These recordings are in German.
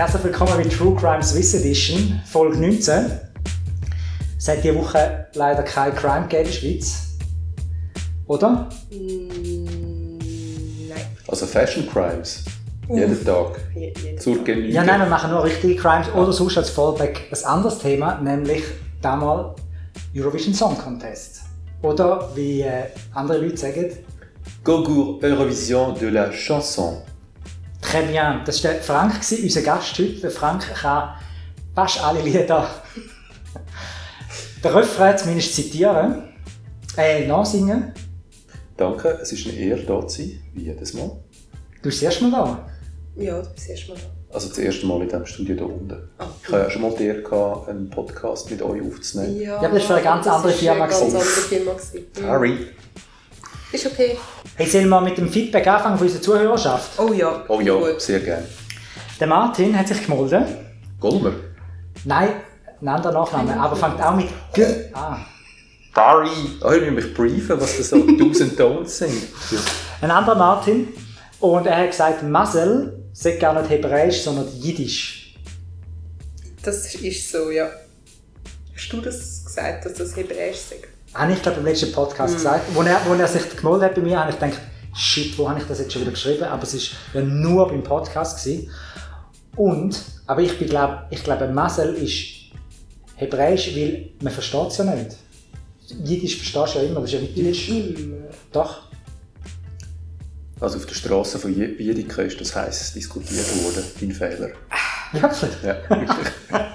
Herzlich willkommen bei True Crime Swiss Edition, Folge 19. Es hat diese Woche leider kein Crime gegeben in der Schweiz. Oder? Mm, nein. Also Fashion Crimes. Jeden Tag. Je- jeden Zur. Genüge. Ja, nein, wir machen nur richtige Crimes. Oder sonst als Fallback ein anderes Thema, nämlich damals Eurovision Song Contest. Oder wie äh, andere Leute sagen, Concours Eurovision de la Chanson. Très bien. Das war der Frank, unser Gast heute. Der Frank kann fast alle Lieder. Der Refrain zumindest zitieren. Äh, nachsingen. Danke, es ist eine Ehre, da zu sein, wie jedes Mal. Du bist das erste Mal da. Ja, du bist erst mal da. Also das erste Mal in diesem Studio hier unten. Ah, Ich hatte ja schon mal die Ehre, gehabt, einen Podcast mit euch aufzunehmen. Ja, aber das für eine ganz das andere Firma eine ganz andere Firma. Sorry. Ist okay. Hey, sollen wir mit dem Feedback anfangen von unserer Zuhörerschaft? Oh ja. Oh ja, Gut. sehr gerne. Der Martin hat sich gemeldet. Golmer. Nein, ein anderer Nachname, aber fängt auch mit G an. Sorry. Oh, ich will mich briefen, was das so Do's and Don'ts sind. Ein anderer Martin. Und er hat gesagt, Masel sei gar nicht Hebräisch, sondern Jiddisch. Das ist so, ja. Hast du das gesagt, dass das Hebräisch sagt? Habe ich, glaube im letzten Podcast gesagt. Wo er, wo er sich gemeldet hat bei mir, habe ich gedacht, shit, wo habe ich das jetzt schon wieder geschrieben? Aber es war ja nur beim Podcast. Gewesen. Und, aber ich, bin, glaub, ich glaube, Masel ist Hebräisch, weil man versteht es ja nicht. Jiddisch verstehst du ja immer, das ist ja wie Deutsch. Doch. Also auf der Straße von Je- Wiedeke ist das heiß diskutiert worden. Dein Fehler. Wirklich? Ja, wirklich.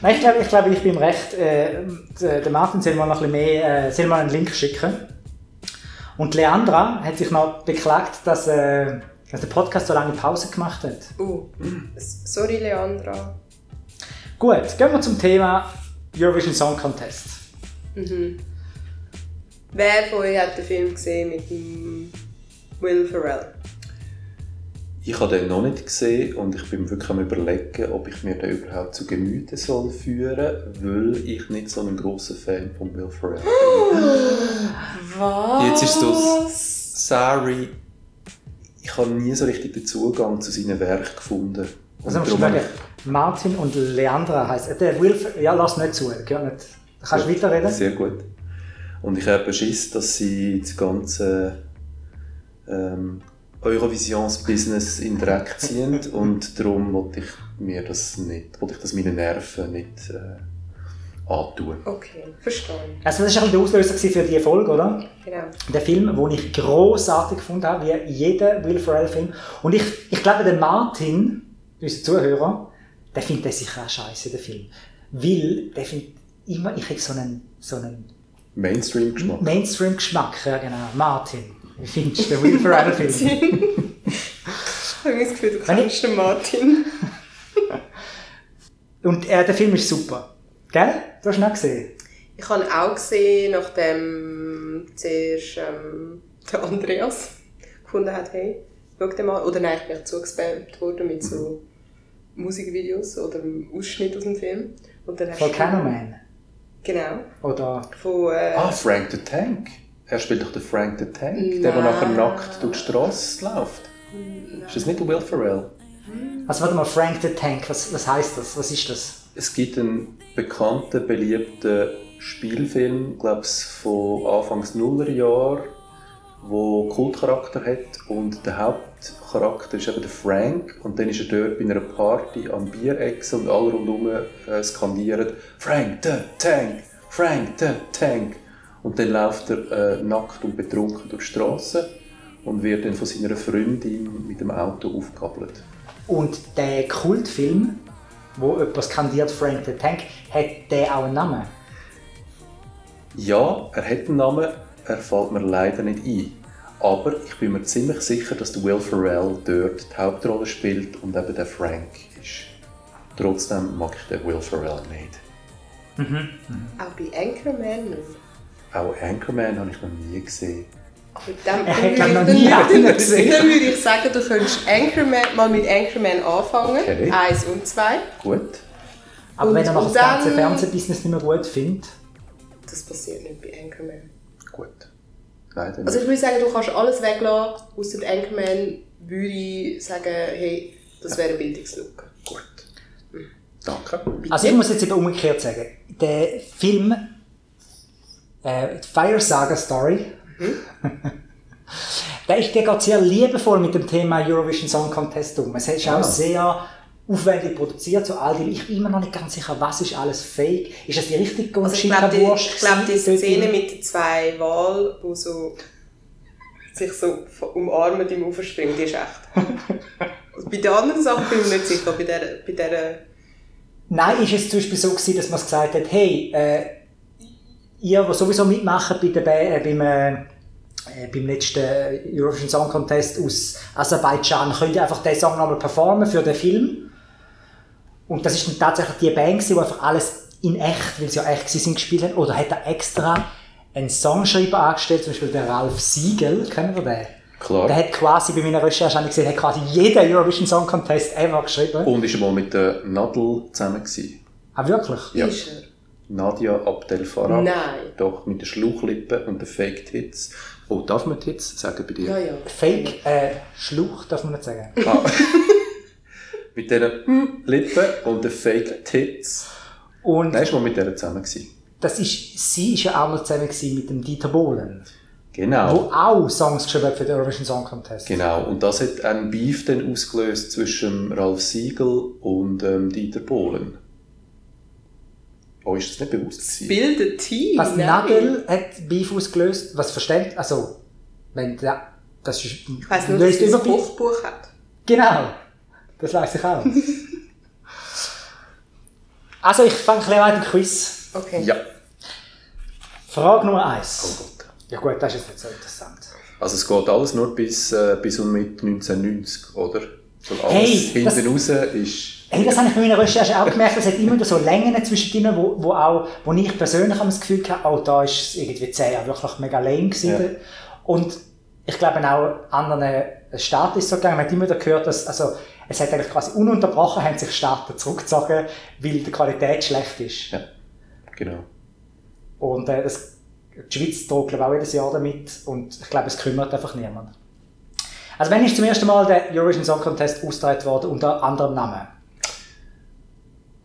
Nein, ich glaube, ich, glaube, ich bin im Recht. Äh, der Martin soll mal noch ein bisschen mehr, äh, soll mal einen Link schicken. Und Leandra hat sich noch beklagt, dass, äh, dass der Podcast so lange Pause gemacht hat. Oh, sorry Leandra. Gut, gehen wir zum Thema Eurovision Song Contest. Wer von euch hat den Film gesehen mit dem Will Ferrell? Ich habe den noch nicht gesehen und ich bin wirklich am überlegen, ob ich mir den überhaupt zu Gemüte soll führen, weil ich nicht so ein großer Fan von Will Ferrell bin. Was? Jetzt ist es sorry, ich habe nie so richtig den Zugang zu seinen Werken gefunden. Und Also musst du sagen, Martin und Leandra heisst. Äh, der Will, Fer- ja, lass nicht zu. Gell, nicht. Kannst du weiterreden? Sehr gut. Und ich habe Schiss, dass sie das ganze ähm, Eurovisions-Business in den Dreck ziehen und darum wollte ich mir das nicht, wollte ich das meinen Nerven nicht äh, antun. Okay, verstehe. Also das war ein der Auslöser für diese Folge, oder? Genau. Der Film, den ich großartig gefunden habe, wie jeder Will Ferrell-Film. Und ich, ich glaube, der Martin, unser Zuhörer, der findet den sicher auch scheiße, den Film. Weil der findet immer, ich habe so einen, so einen Mainstream-Geschmack. Mainstream-Geschmack. Ja, genau. Martin, findest du den Will Ferrell-Film? Ich habe das Gefühl, du kennst den Martin. Und äh, der Film ist super. Gell? Du hast ihn auch gesehen. Ich habe ihn auch gesehen, nachdem zuerst ähm, der Andreas gefunden hat, hey, schau dir mal. Oder nein, ich bin zugespammt worden mit so Musikvideos oder einem Ausschnitt aus dem Film. Und dann hast Volcano Man. Genau. Oder Von, äh, Ah, Frank the Tank. Er spielt doch den Frank the Tank, der, der Nein. nachher nackt durch die Straße läuft. Ist das nicht der Will Ferrell? Also warte mal, Frank the Tank, was, was heißt das? Was ist das? Es gibt einen bekannten, beliebten Spielfilm, glaube ich, von Anfangs Nullerjahr, wo Kultcharakter hat und der Hauptcharakter ist eben der Frank und dann ist er dort bei einer Party am Bierex und alle rundherum äh, skandieren «Frank the Tank! Frank the Tank!» Und dann läuft er äh, nackt und betrunken durch die Straße und wird dann von seiner Freundin mit dem Auto aufgegabelt. Und der Kultfilm, wo jemand skandiert Frank the Tank, hat der auch einen Namen? Ja, er hat einen Namen, er fällt mir leider nicht ein. Aber ich bin mir ziemlich sicher, dass der Will Ferrell dort die Hauptrolle spielt und eben der Frank ist. Trotzdem mag ich den Will Ferrell nicht. auch bei Anchorman nicht. Auch Anchorman habe ich noch nie gesehen. Mit dem, Er hat, dann dann- einen gesehen. Dann würde ich sagen, du könntest Anchorman, mal mit Anchorman anfangen. Okay. Eins und zwei. Gut. Aber Und- wenn er noch das ganze dann- Fernsehbusiness nicht mehr gut findet, Das passiert nicht bei Anchorman. Gut. Leider nicht. Also ich würde sagen, du kannst alles weglassen, außer Anchorman würde ich sagen, hey, Das wäre eine Bildungslücke. Gut. Danke. Also ich muss jetzt eben umgekehrt sagen, der Film äh, Fire Saga Story, der, ist, der geht sehr liebevoll mit dem Thema Eurovision Song Contest um. Es ist auch Ah. sehr aufwendig produziert, so all die, ich bin immer noch nicht ganz sicher, was ist alles fake. Ist das die richtige Also ich glaube, die, ich glaub, die Szene mit den zwei Walen, die so sich so umarmen im Uferspringen, die ist echt. Bei den anderen Sachen bin ich nicht sicher. Bei der, bei der Nein, ist es zum Beispiel so gewesen, dass man gesagt hat, hey, äh, ihr, die sowieso mitmachen bei der, äh, beim, äh, äh, beim letzten Eurovision Song Contest aus Aserbaidschan, könnt ihr einfach diesen Song nochmal performen für den Film. Und das ist dann tatsächlich die Band, die einfach alles in echt, weil sie ja echt sind, gespielt haben. Oder hat er extra einen Songschreiber angestellt, zum Beispiel der Ralf Siegel, kennen wir den? Klar. Der hat quasi bei meiner Recherche gesehen, hat quasi jeden Eurovision Song Contest ever geschrieben. Und ist mal mit der Nadel zusammen gewesen. Ah, wirklich? Ja. ist er. Nadia Abdel Farah. Nein. Doch, mit den Schluchlippen und den Fake Tits. Oh, darf man Tits sagen bei dir? Ja, ja. Fake, äh, Schluch darf man nicht sagen. Ah. mit diesen Lippen und den Fake Tits. Und Nein, ist mal mit der zusammen gewesen. das ist, sie ist ja auch noch zusammen gewesen mit dem Dieter Bohlen, Genau. wo auch Songs geschrieben hat für den Eurovision Song Contest. Genau, und das hat einen Beef dann ausgelöst zwischen Ralf Siegel und ähm, Dieter Bohlen. Oh, ist das nicht bewusst gewesen? Bildet Team. Was nein. Nadel hat Beef ausgelöst, was versteht, also, wenn der, das ist, Ich weiss nur, dass ein Beef. Kochbuch hat. Genau, das weiß ich auch. also, ich fange ein bisschen an mit dem Quiz. Okay. Ja. Frage Nummer Oh 1. Gott. Ja gut, das ist jetzt nicht so interessant. Also es geht alles nur bis, äh, bis und mit 1990, oder? So alles Hey, das- hinten raus ist... Hey, das habe ich bei meiner Recherche auch gemerkt, es hat immer so Längen zwischendrin, wo, wo, auch, wo ich persönlich das Gefühl hatte, oh, da ist es irgendwie 10 Jahre wirklich mega lame gewesen. Ja. Und ich glaube auch anderen Staaten ist es so gegangen, man hat immer gehört, dass, also, es hat eigentlich quasi ununterbrochen, haben sich Staaten zurückgezogen, weil die Qualität schlecht ist. Ja, genau. Und äh, das, die Schweiz droht glaube ich, auch jedes Jahr damit und ich glaube, es kümmert einfach niemand. Also wenn ist zum ersten Mal der Eurovision Song Contest ausgetragen worden unter anderem Namen?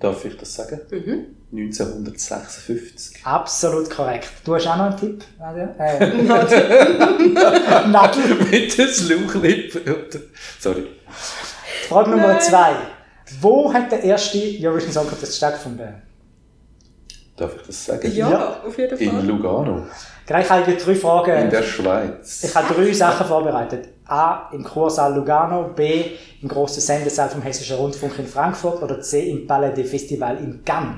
Darf ich das sagen? Mhm. 1956. Absolut korrekt. Du hast auch noch einen Tipp, Nadia? Äh, Nadel. mit den Schluchlippen. Sorry. Frage Nummer Nein. zwei. Wo hat der erste Eurovision Song Contest stattgefunden? Darf ich das sagen? Ja, Ja. auf jeden In Fall. Lugano. Gleich habe ich drei Fragen. In der Schweiz. Ich habe drei Sachen vorbereitet. A. Im Kursaal Lugano. B. Im grossen Sendesaal vom Hessischen Rundfunk in Frankfurt. Oder C. Im Palais des Festival in Cannes.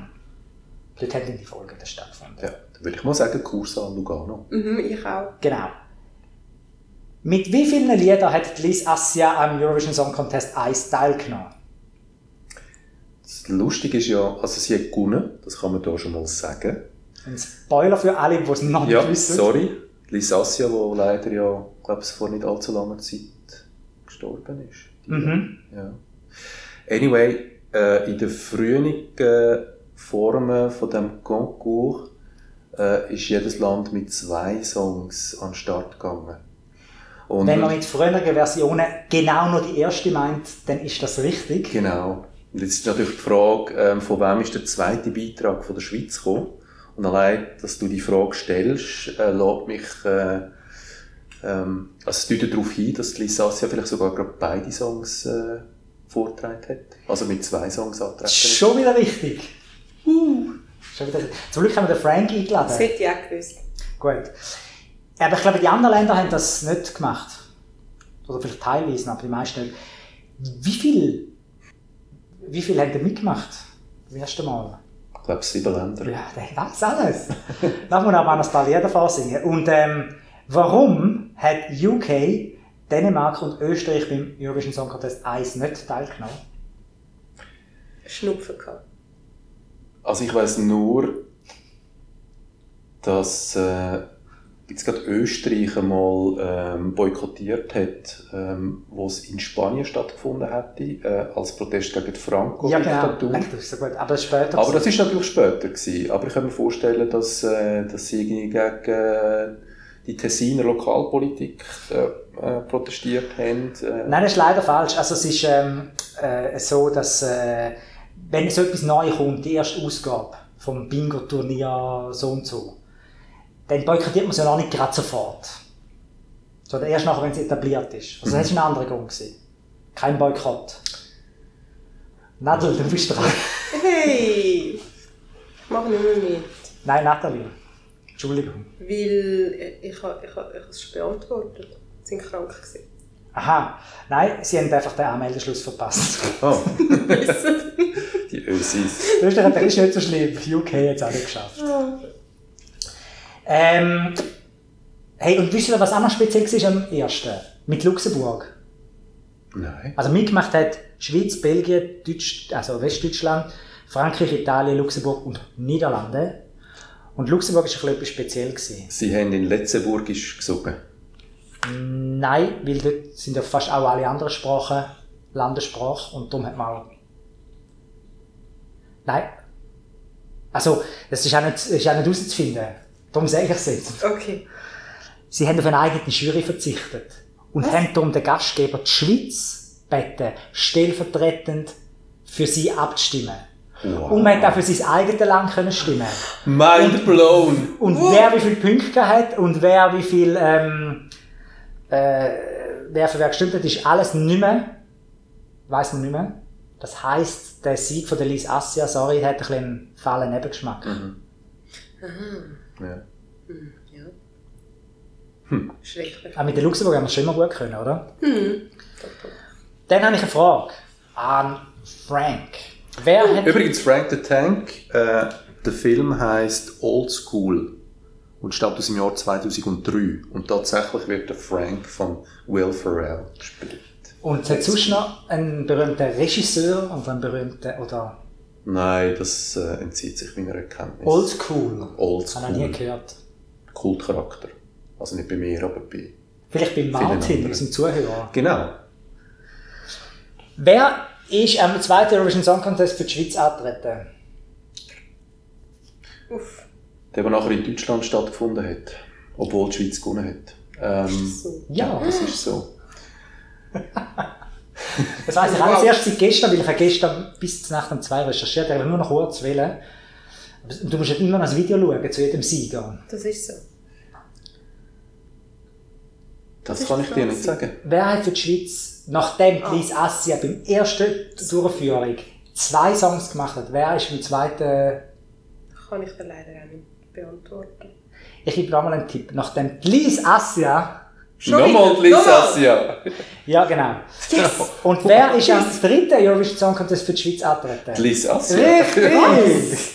Dort hat in die Folge das stattgefunden. Ja, dann würde ich mal sagen, Kursaal Lugano. Mhm, ich auch. Genau. Mit wie vielen Liedern hat Liz Assia am Eurovision Song Contest 1 teilgenommen? Das Lustige ist ja, also sie hat gewonnen, das kann man da schon mal sagen. Ein Spoiler für alle, die es noch Ja, nicht wissen. sorry. Lisassia, die leider ja, glaube ich, vor nicht allzu langer Zeit gestorben ist. Mhm. Ja. Anyway, äh, in den frühen äh, Formen von dem Concours äh, ist jedes Land mit zwei Songs an den Start gegangen. Und Wenn man mit früheren Versionen genau nur die erste meint, dann ist das richtig. Genau. Und jetzt ist natürlich die Frage, ähm, von wem ist der zweite Beitrag von der Schweiz gekommen? Und allein, dass du die Frage stellst, äh, lässt mich, äh, ähm, also es deutet darauf hin, dass Lisassia vielleicht sogar gerade beide Songs äh, vorgetragen hat. Also mit zwei Songs antreten ist. Schon wieder richtig. Uh. Schon wieder. Zum Glück haben wir den Frank eingeladen. Das hätte ich auch gewusst. Gut. Aber ich glaube, die anderen Länder haben das nicht gemacht. Oder vielleicht teilweise, aber die meisten nicht. Wie viel, wie viel haben denn mitgemacht? Das erste Mal. Ich glaube, sieben Länder. Ja, der weiß alles. Lass mal aber Anastasia davor singen. Und ähm, warum hat UK, Dänemark und Österreich beim Eurovision Song Contest 1 nicht teilgenommen? Schnupfen gehabt. Also ich weiß nur, dass äh, jetzt gerade Österreich einmal ähm, boykottiert hat, ähm, wo es in Spanien stattgefunden hätte, äh, als Protest gegen die Ja, Franco-Diktatur. genau. Das ist so gut. Aber das ist später. Aber das ist natürlich später gewesen. Aber ich kann mir vorstellen, dass, äh, dass sie gegen äh, die Tessiner Lokalpolitik äh, äh, protestiert haben. Äh, Nein, das ist leider falsch. Also es ist, ähm, äh, so, dass wenn so etwas neu kommt, die erste Ausgabe vom Bingo-Turnier so und so, dann boykottiert man es ja noch nicht gerade sofort. Sondern erst nachher, wenn es etabliert ist. Also das war ein anderer Grund. Gewesen. Kein Boykott. Nadel, du bist dran. Hey! Ich mache nicht mehr mit. Nein, Nathalie. Entschuldigung. Weil ich, ich, habe- ich, ich habe es schon beantwortet. Sie waren krank. gewesen. Aha. Nein, sie haben einfach den Anmeldeschluss verpasst. Oh. die Ösis. Österreich das ist nicht so schlimm. UK hat es auch nicht geschafft. Ähm, hey, und wisst ihr, was auch noch speziell war am ersten? Mit Luxemburg. Nein. Also mitgemacht hat Schweiz, Belgien, Deutsch, also Westdeutschland, Frankreich, Italien, Luxemburg und Niederlande. Und Luxemburg war ein bisschen etwas speziell. Gewesen. Sie haben in Letzenburgisch gesungen. Nein, weil dort sind ja fast auch alle anderen Sprachen Landessprache und darum hat man auch... Nein. Also, das ist auch nicht, ist auch nicht herauszufinden. Darum sage ich es jetzt. Okay. Sie haben auf eine eigene Jury verzichtet und haben darum den Gastgeber die Schweiz gebeten, stellvertretend für sie abzustimmen. Wow. Und man hat auch für sein eigenes Land können stimmen. Mind blown! Und wer wie viele Punkte hat und wer wie viel, ähm, äh, wer für wer gestimmt hat, ist alles nicht mehr, weiss man nicht mehr. Das heisst, der Sieg von der Liz Assia, sorry, hat ein bisschen einen fahlen Nebengeschmack. Ja. Ja. Schrecklich. Auch mit der Luxemburg haben wir schon immer gut können, oder? Dann habe ich eine Frage an Frank. Wer hat... Übrigens, Frank the Tank, äh, der Film heißt Old School und stammt aus dem Jahr 2003. Und tatsächlich wird der Frank von Will Ferrell gespielt. Und es hat sonst noch einen berühmten Regisseur und einen berühmten, oder Nein, das äh, entzieht sich meiner Erkenntnis. Oldschool. Old Habe ich nie School. gehört. Kultcharakter. Also nicht bei mir, aber bei. Vielleicht bei Martin, unserem Zuhörer. Genau. Wer ist am zweiten Eurovision Song Contest für die Schweiz angetreten? Uff. Der, der nachher in Deutschland stattgefunden hat. Obwohl die Schweiz gewonnen hat. Ähm, So. Ja, das ist so. das weiss ich alles erst seit gestern, weil ich habe gestern bis zur Nacht um zwei recherchiert, ich habe nur noch kurz wählen. Du musst ja immer noch das Video schauen zu jedem Sieger. Das ist so. Das ist kann ich dir nicht sagen. Wer hat für die Schweiz, nachdem Ah. Lies Assia beim ersten Durchführung zwei Songs gemacht hat, wer ist beim zweiten... Kann ich dir leider auch nicht beantworten. Ich gebe dir mal einen Tipp. Nachdem Lies Assia... Schon Nochmal die? Lisassia. Ja, genau. Und wer ist am dritten Eurovision Song Contest für die Schweiz angetreten? Die Lisassia. Richtig!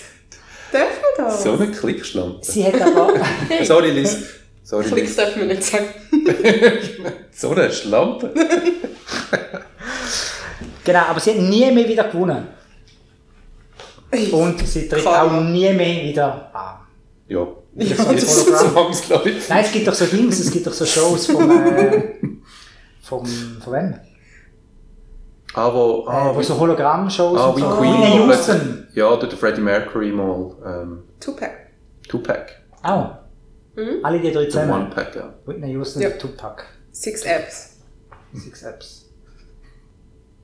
Darf man das? So eine Klickschlampe. Sie hat aber... Sorry, Liz. Sorry, Klicks darf man nicht sagen. So eine Schlampe. genau, aber sie hat nie mehr wieder gewonnen. Und sie tritt Karma. auch nie mehr wieder an. Ja. Ja, das ist Hologramm. zwangsläufig. Nein, es gibt doch so Dings, es gibt doch so Shows vom... Äh, vom... von wem? Ah, wo, ah, Äh, wo so Hologramm-Shows ah, und wie so. Queen. Whitney wo Houston. Ja, der Freddie Mercury mal. Ähm, Tupac. Tupac. Auch. Alle die drei zusammen. One-Pack, ja. Whitney Houston Ja. und Tupac. Six Apps. Six Apps.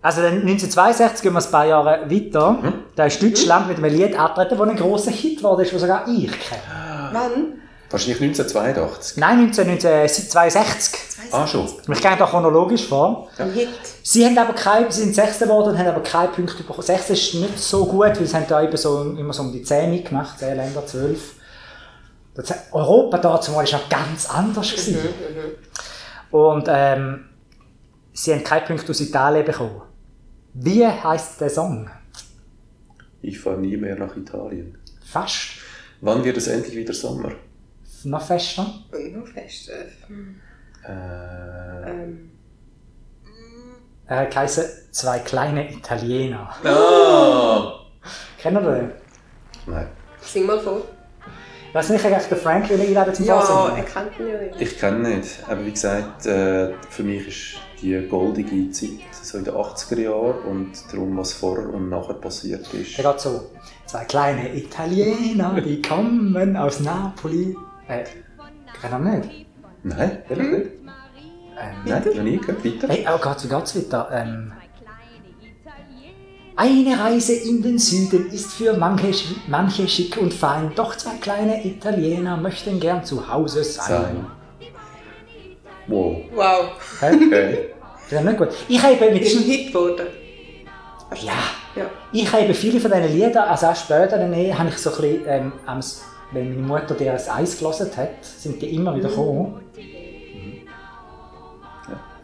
Also dann 1962 gehen wir ein paar Jahre weiter. Da ist Deutschland mit einem Lied angetreten, das ein grosser Hit war, das sogar ich kenne. Wann? Wahrscheinlich 1982. Nein, 19, 1962. Ah, schon. Ich gehe da chronologisch vor. Hit. Sie haben aber keine, sie sind Sechster geworden und haben aber keine Punkte bekommen. Sechster ist nicht so gut, weil sie haben da eben so, immer so um die 10 mitgemacht, 10 Länder, 12. Das, Europa dazu war noch ganz anders. Gewesen. Und ähm, sie haben keine Punkte aus Italien bekommen. Wie heisst der Song? Ich fahre nie mehr nach Italien. Fast. Wann wird es endlich wieder Sommer? Noch fester. Noch fest. äh, hm, Äh, Ähm, Er hat geheißen «Zwei kleine Italiener». ah! Kennen ihr den? Nein. sing mal vor. Ich weiß nicht, ich den Frank will einladen zum Ja, er Vorsingen. kennt ihn ja nicht. Ich kenne ihn nicht. Aber wie gesagt, äh, für mich ist die goldige Zeit so in den 80er Jahren und darum, was vorher und nachher passiert ist. Der geht so. Zwei kleine Italiener, die kommen aus Napoli. Äh, kennen ihr nicht? Nein, ehrlich nicht? Ähm, Nein, noch nie gehört. Bitte? hey, oh wie geht's weiter? Ähm, Eine Reise in den Süden ist für manche, manche schick und fein, doch zwei kleine Italiener möchten gern zu Hause sein. Sein. Wow. Wow. Okay. Das ist nicht gut. Ich habe mit Ist ein Hit geworden. ja, Ja. ich habe viele von diesen Liedern, also auch später dann eh, habe ich so ein bisschen, ähm, wenn meine Mutter dir ein Eis gelassen hat, sind die immer wieder gekommen.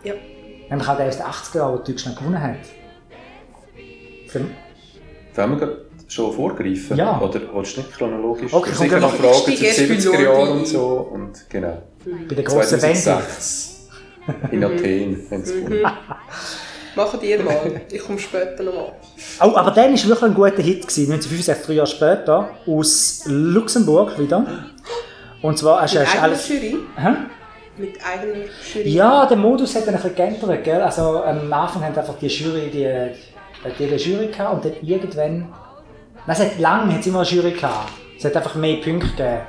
Ja. Nämlich auch der aus den 80er Jahren, der Deutschland gewonnen hat. Für, Wollen wir gerade schon vorgreifen? Ja. Oder willst du nicht chronologisch? Okay, komm, sicher noch dann Fragen zu bei 70er Lordi Jahren und so. Und genau. bei der grossen Wende. 2006 in Athen haben sie gewonnen. Machen die mal. Ich komme später nochmal. Oh, aber der war wirklich ein guter Hit. Gewesen, 1965, drei Jahre später, aus Luxemburg wieder. Und zwar hast du Mit hast eigener alles. Jury. Hä? Mit eigener Jury. Ja, der Modus hat dann ein bisschen geändert. Gell? Also, am Anfang haben einfach die Jury die, die, die Jury gehabt und dann irgendwann. Nein, es hat lange hat's immer eine Jury gehabt. Es hat einfach mehr Punkte gegeben.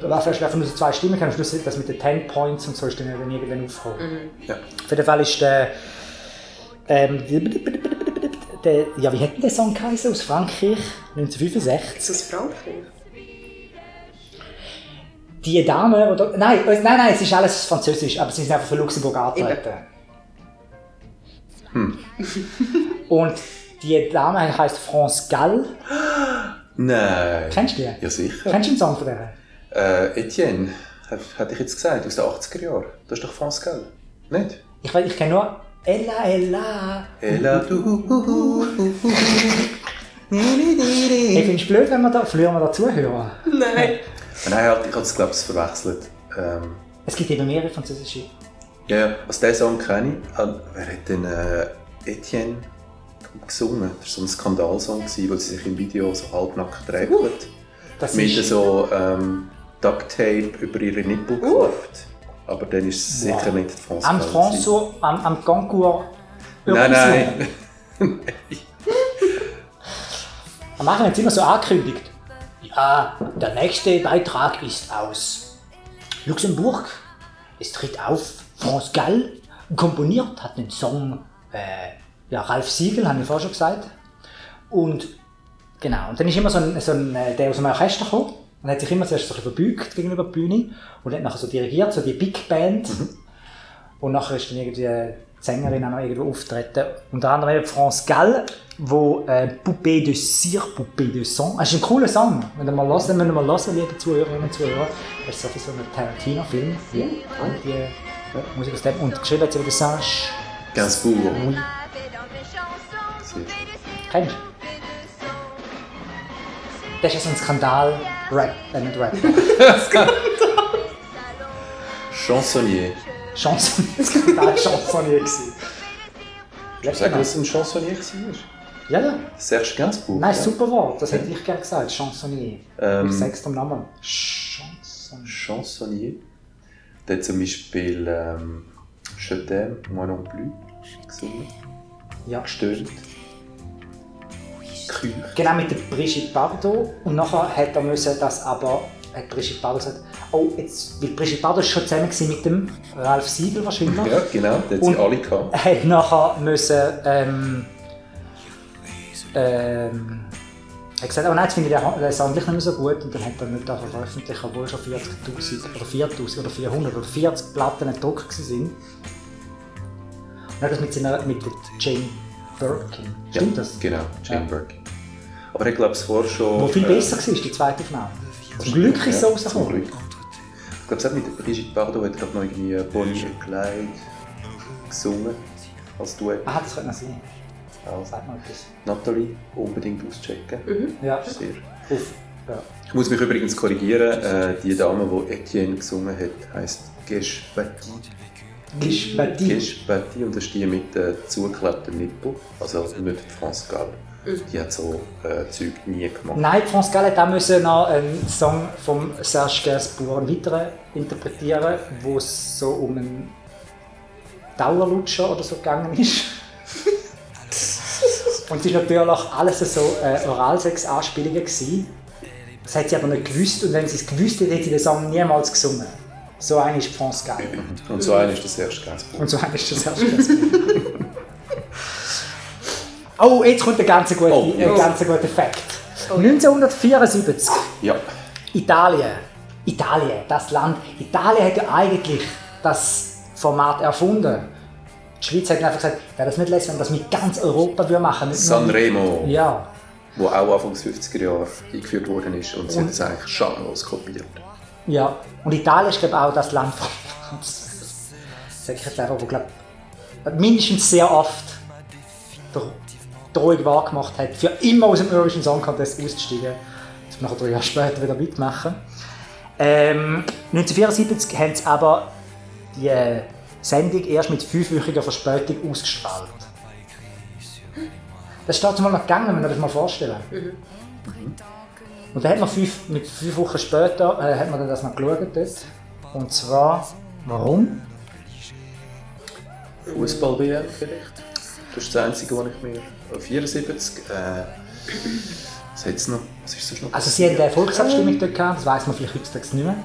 Was hast du einfach nur so zwei Stimmen gehabt? Am Schluss das mit den 10 Points und so ist dann dann irgendwann aufgekommen. Ja. Auf jeden Fall ist der. Ähm, der ja, wie hat denn der Song geheißen aus Frankreich? 1965. Ist das Frankreich? Die Dame, oder. Nein, äh, nein, nein, es ist alles Französisch, aber sie sind einfach für Luxemburg angetreten. Und die Dame heißt France Gall. Nein. Kennst du die? Ja, sicher. Kennst du einen Song von der? Äh, Etienne, hat- hätte ich jetzt gesagt, aus den 80er Jahren. Das ist doch France Gall. Nicht? Ich, weiß- ich kenne nur Ella Ella. Ella, du. Ich finde es blöd, wenn wir da, verlieren wir da Zuhörer. Nein. Nein, halt, ich habe es, glaube ich, verwechselt. Ähm, Es gibt eben mehrere französische. Ja, ja, also diesen Song kenne ich. Ah, Wer hat denn äh, Etienne gesungen? Das war so ein Skandalsong, gewesen, wo sie sich im Video so halbnackt räkelt. Das Mit ist, so ähm, Ducktape über ihre Nippel geklebt. Aber dann ist es Wow. sicher nicht France am François, am, am Concours. Nein, Eurovision. nein. Am Anfang hat sie immer so angekündigt. Ja, der nächste Beitrag ist aus Luxemburg. Es tritt auf France Gall. Komponiert hat den Song äh, ja, Ralf Siegel, habe ich vorher schon gesagt. Und genau, und dann ist immer so ein, so ein äh, der aus dem Orchester gekommen und hat sich immer zuerst so ein bisschen verbeugt gegenüber der Bühne und hat nachher so dirigiert, so die Big Band. Und nachher ist dann irgendwie die Sängerin auch noch irgendwo auftreten. Unter anderem eben France Gall, wo äh, Poupée de Cire, Poupée de Sang. Das ist ein cooler Song. Wenn ihr mal hören, wenn ihr mal hören, liebe Zuhörerinnen und Zuhörer, das ist sowieso ein Tarantino-Film. Ja. Und die Musik aus dem. Und geschrieben hat sie wieder Sange. Gainsbourg. Oui. Kennst du? Das ist ein Skandal. Rap, äh, nicht Rap. Chansonnier. Chanson, Skandal Chansonnier gewesen. Sag, dass es ein Chansonnier war? Ja, ja. Serge Gainsbourg. Nein, ja. super Wort. Das hätte ich gerne gesagt. Chansonnier. Ähm, ich sag's dem Namen. Chansonnier. Chansonnier. Der hat zum Beispiel ähm, Je t'aime, moi non plus Ja. gestöhnt. Küch. Genau mit der Brigitte Bardot. Und nachher hat er müssen das aber, hat Brigitte Bardot gesagt, oh, jetzt, weil Brigitte Bardot ist schon zusammen gewesen mit dem Ralf Siegel wahrscheinlich. Ja, genau, den hat sie Und- alle gehabt. Er hat nachher müssen, ähm, ähm, er hat gesagt, oh nein, jetzt finde ich den, gleich nicht mehr so gut und dann hat er nicht davon veröffentlicht, obwohl schon 40'000 oder 4'000 oder 400 oder 40 Platten gedruckt waren. Und er hat das mit, seiner, mit Jane Birkin. Stimmt ja, das? Genau, Jane Ja. Birkin. Aber ich glaube, es vorher schon... Wo viel äh, besser war, die zweite Aufnahme. Zum Glück ist es so ja, rausgekommen. Ich glaube, es hat mit Brigitte Bardot hat er doch noch irgendwie Bonnie und Clyde gesungen als Duett. Ah, das könnte noch sein. Also, Sag mal etwas. Nathalie, unbedingt auschecken. Ja, Sehr. Ja. Ich muss mich übrigens korrigieren, äh, die Dame, die Etienne gesungen hat, heisst Geshbati. Gishbadi. Geshbati und das ist die mit äh, zugeklebten Nippel, also nicht France Gall. Die hat so äh, Zeug nie gemacht. Nein, France Gall hat auch müssen noch einen Song von Serge Gainsbourg weiteren interpretieren, wo es so um einen Dauerlutscher oder so gegangen ist. Und es war natürlich alles so äh, Oralsex-Anspielungen. gewesen. Das hat sie aber nicht gewusst und wenn sie es gewusst hätte, hätte sie den Song niemals gesungen. So eine ist France Gall. Und so einer ist der Serge Gainsbourg. Und so eine ist das Serge Gainsbourg. Oh, jetzt kommt der ganz gute, Oh, ein jetzt. ganz guter Fakt. 1974, Ja. Italien. Italien, das Land. Italien hat ja eigentlich das Format erfunden. Die Schweiz hat einfach gesagt, wäre das nicht lässig, wenn wir das mit ganz Europa würden machen mit- Sanremo, Ja. wo auch Anfang des 50er Jahre eingeführt worden ist und sie hat es eigentlich schamlos kopiert. Ja, und Italien ist glaube ich auch das Land, sag ich jetzt einfach, wo glaub, mindestens sehr oft der Drohung wahrgemacht hat, für immer aus dem Eurovision Song Contest auszusteigen. Das nachher drei Jahre später wieder mitmachen. Ähm, 1974 haben sie aber die äh, Sendung erst mit fünfwöchiger Verspätung ausgestrahlt. Das ist dazu mal noch gegangen, wenn man das mal vorstellen. Und dann hat man fünf, mit fünf Wochen später äh, hat man dann das noch geschaut dort. Und zwar, warum? Fußball-WM vielleicht. Das ist das Einzige, was ich mir... äh, 74, äh, was hat es noch? Was ist das noch? Also sie haben eine Volksabstimmung dort gehabt, das weiss man vielleicht heutzutage nicht mehr.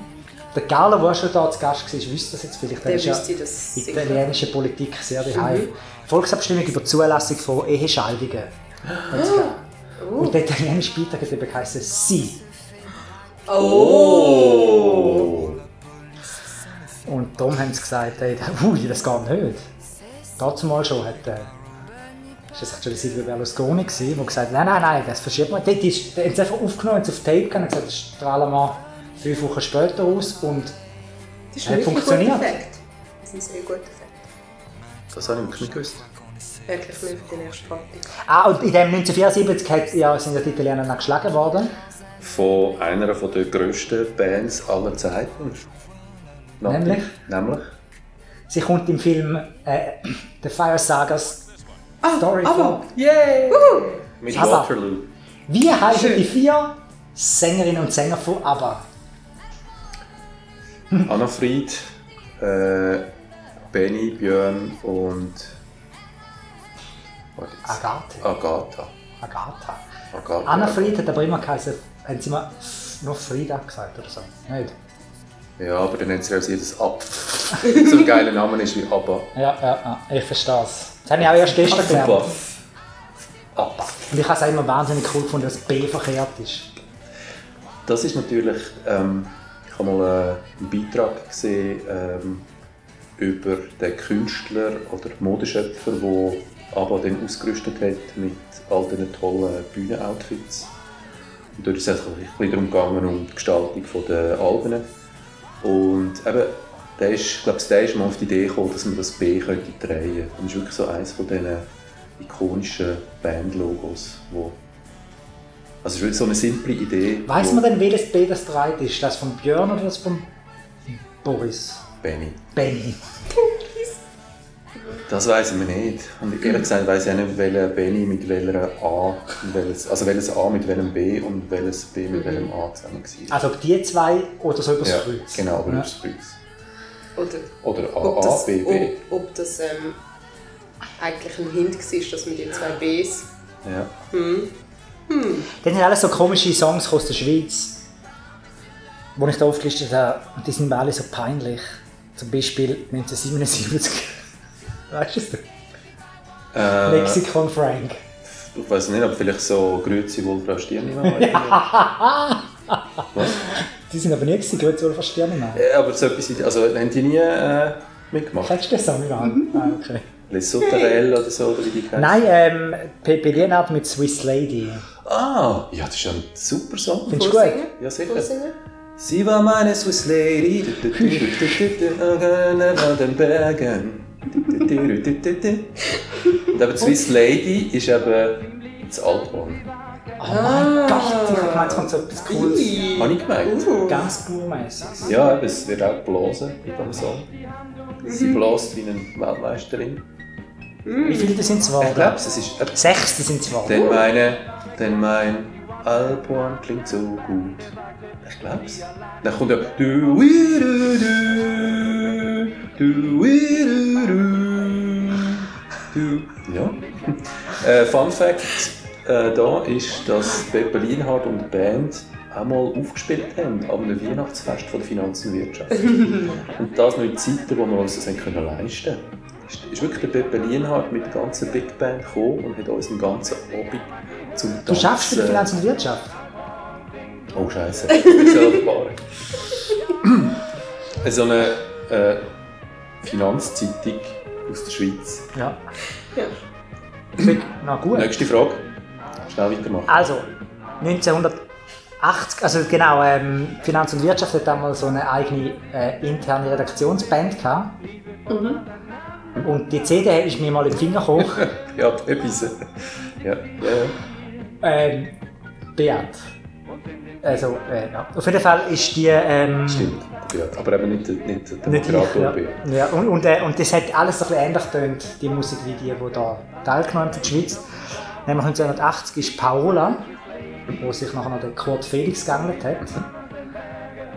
Der Carlo, der schon da zu Gast war, wüsste das jetzt vielleicht. Der ist ja das sicher. italienische Politik sehr daheim. Volksabstimmung über die Zulassung von Ehescheidungen. gegeben. Und der italienische Beitrag hat eben geheißen «Sie». Oh! Und darum haben sie gesagt, hey, ui, das geht nicht. Dazu mal schon hat äh, ist das schon der Silvio Berlusconi gewesen, der gesagt hat, nein, nein, nein, das verschiebt man. Dort ist, der hat es einfach aufgenommen, hat es auf Tape gehabt und gesagt, das strahlen wir fünf Wochen später aus und Das ist Hat funktioniert. guter Effekt. Das ist ein sehr guter Effekt. Das habe ich nicht gewusst. Wirklich nur für die nächste Party. Ah, und in dem 1974 hat, ja, sind ja die Italiener noch geschlagen worden. Von einer von der grössten Bands aller Zeiten. Nämlich? Nämlich? Sie kommt im Film äh, The Fire Sagas Story aber- vor. Yay! Mit Aber- Waterloo. Wie heißen die vier Sängerinnen und Sänger von ABBA? Anna Fried, äh, Benny, Björn und... Agathe. Agatha. Agatha. Agatha. Anna Fried hat aber immer geheißen, haben sie mal nur Frieda gesagt oder so? Nicht? Ja, aber dann nennt sie auch jedes ab. so ein geiler Name ist wie Abba. Ja, ja, ja, ich verstehe es. Das habe ich auch erst gestern gelernt. Abba. Abba. Und ich habe es auch immer wahnsinnig cool gefunden, dass B verkehrt ist. Das ist natürlich, ähm, ich habe mal äh, einen Beitrag gesehen ähm, über den Künstler oder Modeschöpfer, der ABBA dann ausgerüstet hat mit all diesen tollen Bühnenoutfits. Und dort ist es ein darum gegangen, um die Gestaltung der Alben. Und eben, der ist, ich glaube, der ist mal auf die Idee gekommen, dass man das B könnte drehen könnte. Und das ist wirklich so eines von diesen ikonischen Bandlogos, wo also es ist wirklich so eine simple Idee. Weiß man denn, welches B das dreit ist? Das von Björn oder das von Boris? Benny. Benny. Das weiß ich mir nicht. Und ehrlich gesagt weiß ich auch nicht, welcher Benny mit welcher A, und welches, also welches A mit welchem B und welches B mit welchem A zusammen war. Also ob die zwei oder so übers ja, Kreuz? genau, aber Ja. übers Kreuz. Oder Oder A, ob A, das, B, B. Ob, ob das ähm, eigentlich ein Hint war, dass man die zwei Bs. Ja. Das sind alles so komische Songs aus der Schweiz, die ich da aufgelistet habe. Und die sind mir alle so peinlich. Zum Beispiel 1977. weißt du es? Äh, Lexikon Frank. ich weiß nicht, aber vielleicht so Grüezi wohl Frau Stirnimann. Was? Die sind aber nie gewesen, Grüezi nicht mehr. Ja, aber so etwas, also haben die nie äh, mitgemacht? Kennst du den Song an? Ah, okay. Les Sauterelles oder so, oder wie die heißen? Nein, ähm, Pepe Lienhardt mit Swiss Lady. Ah, ja, das ist ja ein super Song. Findest du gut? Ja, sicher. Vorsingen? Sie war meine Swiss Lady an den Bergen. Und eben Swiss Lady ist eben das Altbahn. Oh mein Gott, ich habe gemeint, es kommt so etwas Cooles. Habe ich gemeint. Uh. Ganz burmäßig. Ja, eben, es wird auch geblasen bei diesem Song. Sie bläst wie eine Weltmeisterin. Wie viele sind es Ich geworden? glaube, es ist... eben- Sechs sind es geworden. Denn meine... Denn mein Alphorn klingt so gut. Ich glaub's. Dann kommt ja... Du, wi, du, du, du, wi, du, du, du. Ja. Äh, Fun Fact äh, da ist, dass Peppe Lienhardt und die Band auch mal aufgespielt haben an einem Weihnachtsfest von der Finanz und Wirtschaft. und das noch in Zeiten, wo wir uns das können leisten konnten. Ist, ist wirklich der Pepe Lienhardt mit der ganzen Big Band gekommen und hat uns den ganzen Abend zum Tanzen... Du schaffst für die Finanz- und Wirtschaft? Oh Scheiße, das ist Offenbarung. so eine äh, Finanzzeitung aus der Schweiz. Ja. Ja. Na gut. Nächste Frage. Schnell weitermachen. Also, 1980, also genau, ähm, Finanz und Wirtschaft hat damals so eine eigene äh, interne Redaktionsband gehabt. Und die CD ist mir mal im Finger gekommen. Ja, etwas. Ja, ja, ja. ähm, Beat. Also, äh, ja. Auf jeden Fall ist die... Ähm, Stimmt. Ja, aber eben nicht, nicht der Nicht ich, Moderator. ja. ja. Und, und, äh, und das hat alles ein bisschen ähnlich getönt, die Musik wie die, die da teilgenommen haben für die Schweiz. Nämlich 1980 ist Paola, wo sich nachher noch der Kurt Felix geangelt hat.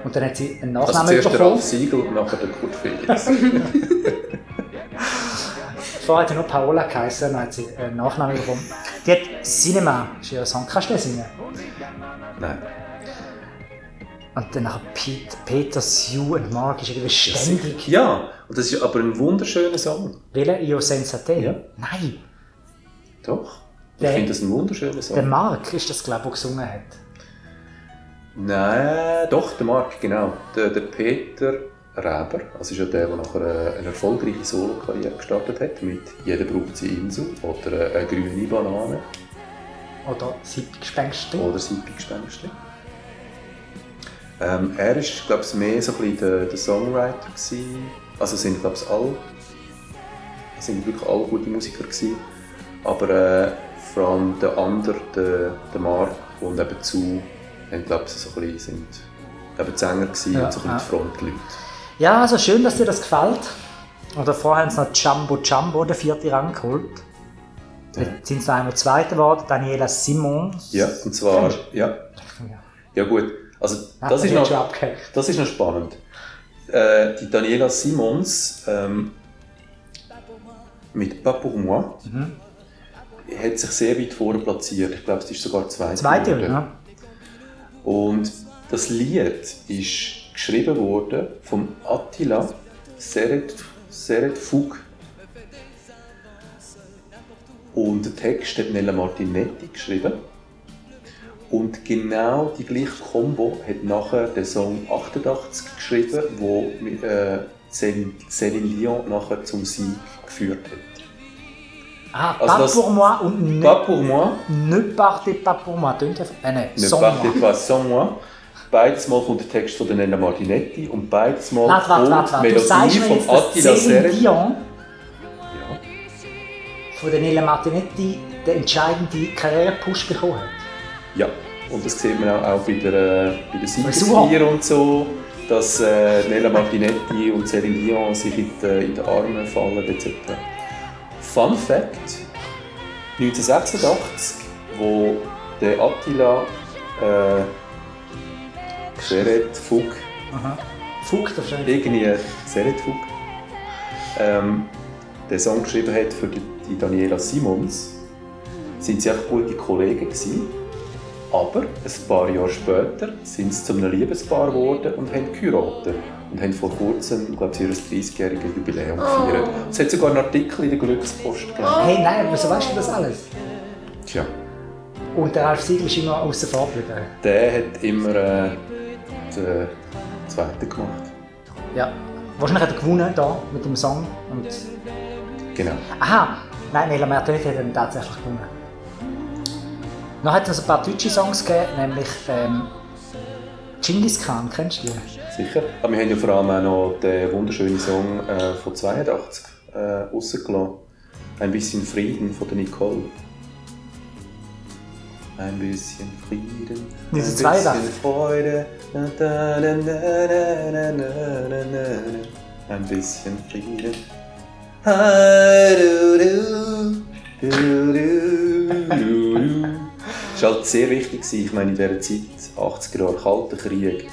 Und dann hat sie einen Also Nachnamen zuerst der bekommen. Ralf Siegel und nachher der Kurt Felix. Vorher hat sie nur Paola dann hat sie einen Nachnamen bekommen. Die hat Cinema, ist ihr Song, kannst du den singen? Nein. Und dann Pete, Peter, Sue und Mark ist irgendwie ständig. Ja, und das ist aber ein wunderschöner Song. Welcher? Io Sensate? Ja. Nein, Doch. Ich Der- finde das ein wunderschöner Song. der Mark ist das, glaube ich, der gesungen hat. Nein, doch, der Marc, genau. Der, der Peter Reber, also ist ja der, der nachher eine, erfolgreiche Solo-Karriere gestartet hat, mit «Jeder braucht seine Insel» oder «Eine grüne Banane» Oder Sippgespenster. oder «Sippig-Gespenster». Ähm, er war, glaube ich, mehr so ein bisschen der, der Songwriter. Gewesen. Also sind, glaube ich, alle, es sind wirklich alle gute Musiker gewesen. Aber äh, vor allem der andere, der, der Marc und eben zu, haben, glaube ich, so ein bisschen, sind eben die Sänger gewesen Ja, und so ein bisschen die Frontleute. Ja, also schön, dass dir das gefällt. Und davor haben sie noch Jumbo Jumbo, den vierten Rang geholt. Jetzt sind sie noch einmal Zweiter geworden, Daniela Simons. Ja, und zwar, ja, Ja. gut. Also Hat das ist, noch, das ist noch spannend. Äh, die Daniela Simons ähm, mit Pas pour moi Mhm. hat sich sehr weit vorne platziert. Ich glaube, sie ist sogar zweite. Zweite, ja. Und das Lied ist geschrieben worden von Attila Seret, Seret Fug. Und den Text hat Nella Martinetti geschrieben. Und genau die gleiche Combo hat nachher den Song 88 geschrieben, wo äh, Céline Dion nachher zum Sieg geführt hat. Ah, Also pas das- pour moi und ne, Pas pour moi, ne partez pas pour moi. Tönt. Äh, nein, Ne partez pas sans moi. Beides Mal kommt der Text von Nella Martinetti und beides Mal Warte, warte, kommt die Melodie von Attila. Dion Ja. von der Nella Martinetti den entscheidenden Karrierepush bekommen hat. ja, und das sieht man auch, auch bei der, äh, bei der. Siegesfeier und so, dass äh, Nella Martinetti und Céline Dion sich in die, in die Arme fallen etc. Fun Fact: 1986, wo der Attila äh, Seret Fug Aha. Fuck, das ist irgendwie Seret Fug ähm, den Song geschrieben hat für die, die Daniela Simons, sind sie auch gute Kollegen gewesen. Aber ein paar Jahre später sind sie zu einem Liebespaar geworden und haben geheiratet. Und haben vor kurzem, glaube ich, ihr 30-jähriges Jubiläum gefeiert. Es hat sogar einen Artikel in der Glückspost gegeben. Hey, nein, wieso weißt du das alles? Tja, Und der Ralf Siegel ist immer außen vor geblieben. der hat immer äh, den zweiten gemacht. Ja. Wahrscheinlich hat er gewonnen da mit dem Song. Und Genau. Aha, nein, Nella Martinetti hat dann tatsächlich gewonnen. Noch hat es ein paar deutsche Songs gegeben, nämlich ähm, Genghis Khan, kennst du die? Sicher. Aber wir haben ja vor allem auch noch den wunderschönen Song äh, von 82 äh, rausgelassen. Ein bisschen Frieden von der Nicole ein bisschen Frieden, Dieses ein bisschen Weihnachten. Freude, ein bisschen Frieden. Ah, das war halt sehr wichtig. Ich meine, in dieser Zeit, 80er Jahre, Kalter Krieg,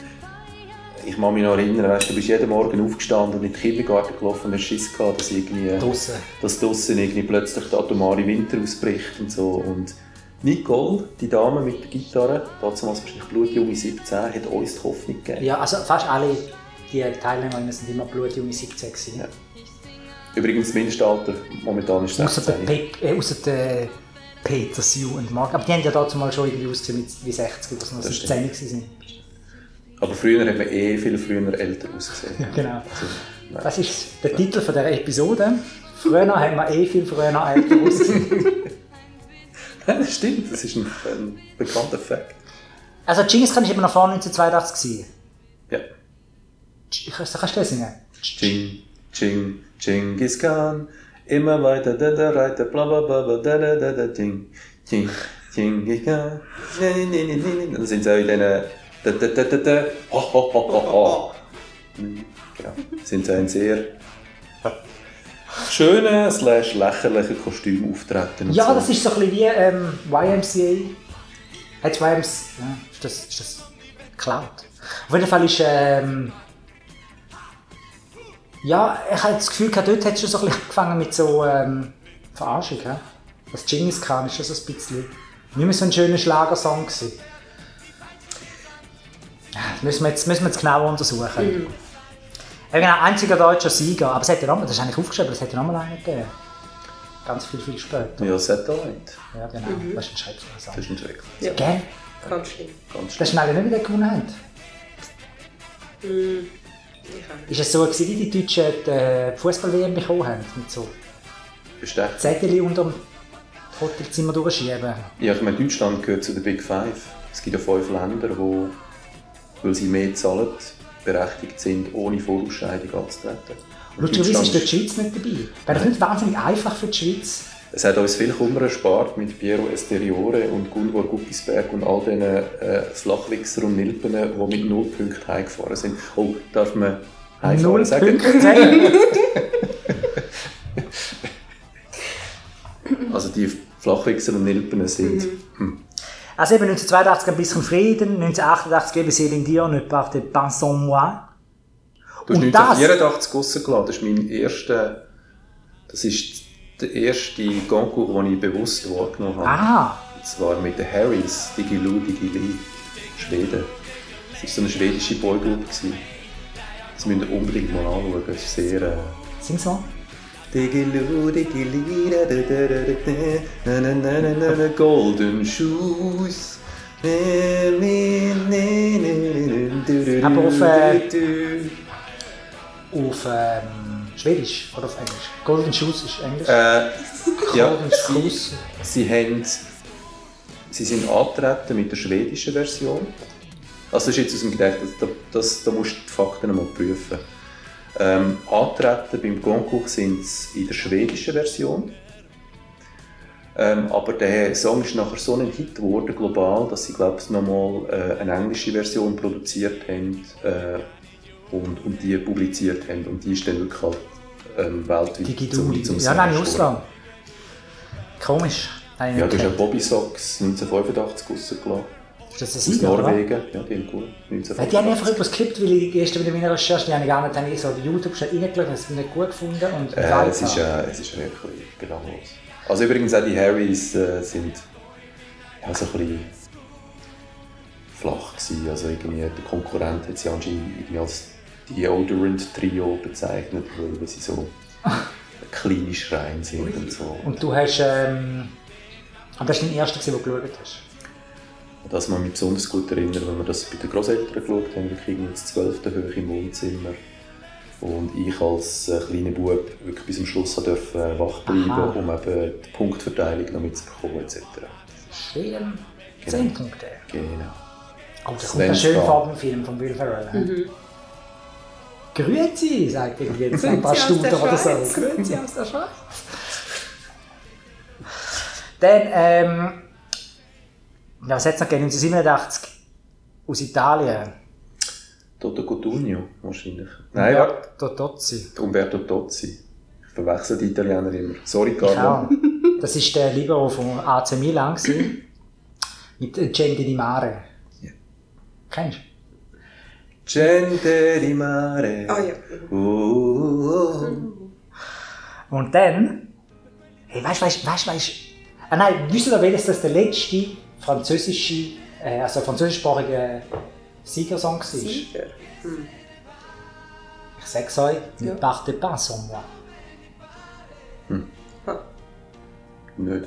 ich kann mich noch erinnern, weißt, du bist jeden Morgen aufgestanden und in den Kindergarten gelaufen und hast Schiss gehabt, dass irgendwie... Draussen. Dass draussen irgendwie plötzlich der atomare Winter ausbricht und so. Und Nicole, die Dame mit der Gitarre, damals wahrscheinlich blutjunge 17, hat uns die Hoffnung gegeben. Ja, also fast alle die Teilnehmerinnen sind immer blutjunge 17 gewesen. Ja. Übrigens, das Mindestalter momentan ist Außer der, 16. Pep, äh, ausser der Peter, Sue und Mark. Aber die haben ja dazu mal schon irgendwie ausgesehen wie 60, was noch Das 17 waren. Aber früher hat man eh viel früher älter ausgesehen. Ja, genau. Also. Das ist der Titel von dieser Episode. Früher haben wir eh viel früher älter ausgesehen. Nein, das stimmt, das ist ein, ein bekannter Fakt. Also Genghis Khan war immer noch vor 1982. gewesen. Ja. Ich, kannst du das singen? Ching, Ching, Genghis Khan, immer weiter, da, da, reiter, bla, bla, bla, bla, da, da, da, da, Ching, Ching, Genghis Khan, ne, ne, ne, ne, ne. Dann sind sie auch in diesen, da, da, da, da, da, ho, ho, ho, ho, ho. Genau, sind sie auch in sehr schönen, slash lächerlichen Kostüm auftreten. Ja, so. das ist so ein bisschen wie ähm, YMCA. Hat YMCA... Ja, ist das, ist das geklaut? Auf jeden Fall ist... Ähm, ja, ich habe das Gefühl, dort hat es schon so ein bisschen angefangen mit so ähm, Verarschung. He? Das Genghis Khan ist schon so ein bisschen... Nicht mehr so ein schöner Schlagersong gewesen. Das müssen wir jetzt, müssen wir jetzt genauer untersuchen. Ja, genau, einziger deutscher Sieger. Aber es hat ja noch, das ist eigentlich aufgeschrieben, es hat ja noch mal einen gegeben. Ganz viel, viel später. Ja, Satellite. Ja, genau. Das ist ein schrecklicher. Das ist ein Schreck. Ja, Gell? ganz schlimm. Ganz Das ist schnell nicht wieder gewonnen haben. Ich auch nicht. Ist es so, gewesen, wie die Deutschen die Fußball-WM bekommen haben? Mit so Bestärkt. Zettel unter dem Hotelzimmer durchschieben. Ja, ich meine, Deutschland gehört zu den Big Five. Es gibt ja fünf Länder, wo, weil sie mehr zahlen, berechtigt sind, ohne Vorausscheidung anzutreten. Und Lustigerweise ist dort die Schweiz nicht dabei. Wäre das nicht wahnsinnig einfach für die Schweiz? Es hat uns viel Kummer erspart mit Piero Esteriore und Gunvor Guggisberg und all diesen äh, Flachwichser und Nilpen, die mit null Punkten heimgefahren sind. Oh, darf man heimfahren sagen? Also die Flachwichser und Nilpen sind... Hm. Also eben 1982 ein bisschen Frieden, 1988 eben Céline Dion, ne partez pas sans moi. Du hast Und das- 1984 rausgelassen, das ist mein erster... Das ist der erste Concours, den ich bewusst wahrgenommen habe. Aha, Und zwar mit den Harrys, Digilu, Digili, Schweden. Das war so eine schwedische Boygroup. Das müsst ihr unbedingt mal anschauen. Es ist sehr... Äh, sing's mal. Digilu, Digili, da, da, da, da, da, na, na, na, na, na, Golden Shoes. Aber auf, äh, äh, Auf ähm, Schwedisch oder auf Englisch? Golden Shoes ist Englisch. äh, ja, Golden sie, Shoes. sie, haben, sie sind angetreten mit der schwedischen Version. Also das ist jetzt aus dem Gedächtnis, da, das, da musst du die Fakten einmal prüfen. Ähm, angetreten beim Concours sind sie in der schwedischen Version. Ähm, aber der Song ist nachher so ein Hit geworden, global, dass sie, glaube ich, nochmal äh, eine englische Version produziert haben äh, und, und die publiziert haben. Und die ist dann wirklich halt, ähm, weltweit Die zum, zum Ja, nein, Ausland. Komisch. Nein, Ja, du hast ja. Bobby Socks 1985 rausgelassen. Ist das oder? Norwegen. Ja, die haben gut. Weil die haben einfach 1985. etwas gekippt, weil ich gestern wieder in meiner Recherche, die habe ich gar nicht, habe ich so auf YouTube schnell habe es nicht gut gefunden und Äh, es, ist, äh, es ist wirklich belanglos. Also übrigens auch die Harrys äh, sind ja, so ein bisschen flach gewesen. Also irgendwie der Konkurrent hat sie anscheinend irgendwie als Deodorant Trio bezeichnet, weil sie so kleine Schreien sind und so. Und du hast, ähm, das war dein erster, den du geschaut hast. Das man mich besonders gut erinnert, wenn wir das bei den Großeltern geschaut haben, wir kriegen jetzt 12. hoch im Wohnzimmer. Und ich als äh, kleiner Bub wirklich bis zum Schluss dürfen äh, wach bleiben, Aha. um eben die Punktverteilung noch mitzubekommen etc. Schön. 10 Punkte. Genau. Oh, da kommt ein schöner. Farbenfilm von Will Ferrell. Mhm. Grüezi, sagt irgendwie jetzt ein paar Stunden der oder so. Grüezi aus der Schweiz. Dann, ähm, ja, was hat es noch gegeben? 1987 aus Italien. Toto Cotugno wahrscheinlich. Nein. Umberto Tozzi. Umberto Tozzi. Ich verwechsel die Italiener immer. Sorry, Ich Carlo. auch. Das war der Libero von AC Milan. gewesen. Mit Gente di Mare. Ja. Kennst Gente di mare. Ah ja. Oh, oh, oh. du? Und dann, hey, weißt du, weißt du, weißt du, weißt, ah nein, wisst ihr, welches das der letzte französische, äh, also französischsprachige Siegersong war? Sieger. Ich sag's euch, ne Ja. partez pas sans moi. Nicht.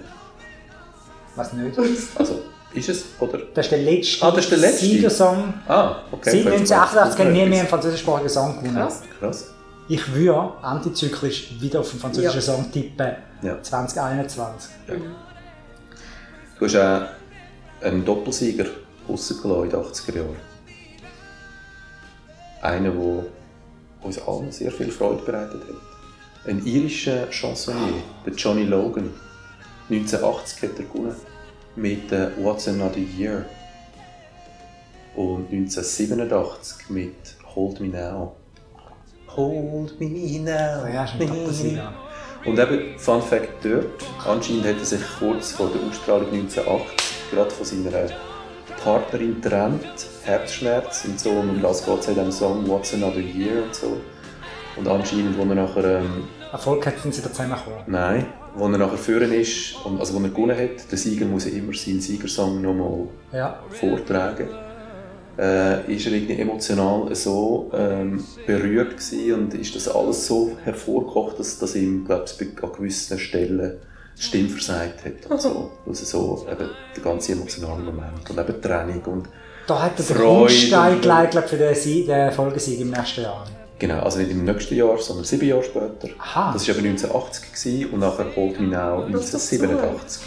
Was nicht? Also, ist es? Oder? Das ist der letzte, Ah, das ist der letzte? Siegersong. Ah, okay. Seit vielleicht 1988 haben nie mehr einen französischsprachigen Song gewonnen. Krass. Krass. Ich würde antizyklisch wieder auf den französischen Ja. Song tippen. Ja. 2021. Du hast auch einen Doppelsieger rausgelassen in den 80er Jahren. Einer, der uns allen sehr viel Freude bereitet hat. Ein irischer Chansonnier, der Johnny Logan. 1980 hat er gewonnen mit What's Another Year. Und 1987 mit Hold Me Now. Hold Me Now. Ja, schon ein Doppelsieger. Und eben, Fun Fact dort, anscheinend hat er sich kurz vor der Ausstrahlung 1980 gerade von seiner Partnerin getrennt, Herzschmerz und so, und das geht es in diesem Song What's Another Year und so. Und anscheinend, wo er nachher, ähm, Erfolg hat, sind sie da zusammengekommen. nein, wo er nachher führen ist, und, also wo er gewonnen hat, der Sieger muss ja immer seinen Siegersong nochmal Ja. vortragen, äh, ist er irgendwie emotional so ähm, berührt gewesen und ist das alles so hervorgekocht, dass, dass ihm, glaube ich, an gewissen Stellen Stimme versagt hat und so. Also so eben der ganze emotionale Moment und eben die Trennung und Da hat er den Freude Grundstein und- gelegt für den, Sie- den Folgesieg im nächsten Jahr. genau, also nicht im nächsten Jahr, sondern sieben Jahre später. Aha. Das war eben 1980 gewesen, und nachher doch zu. 1987.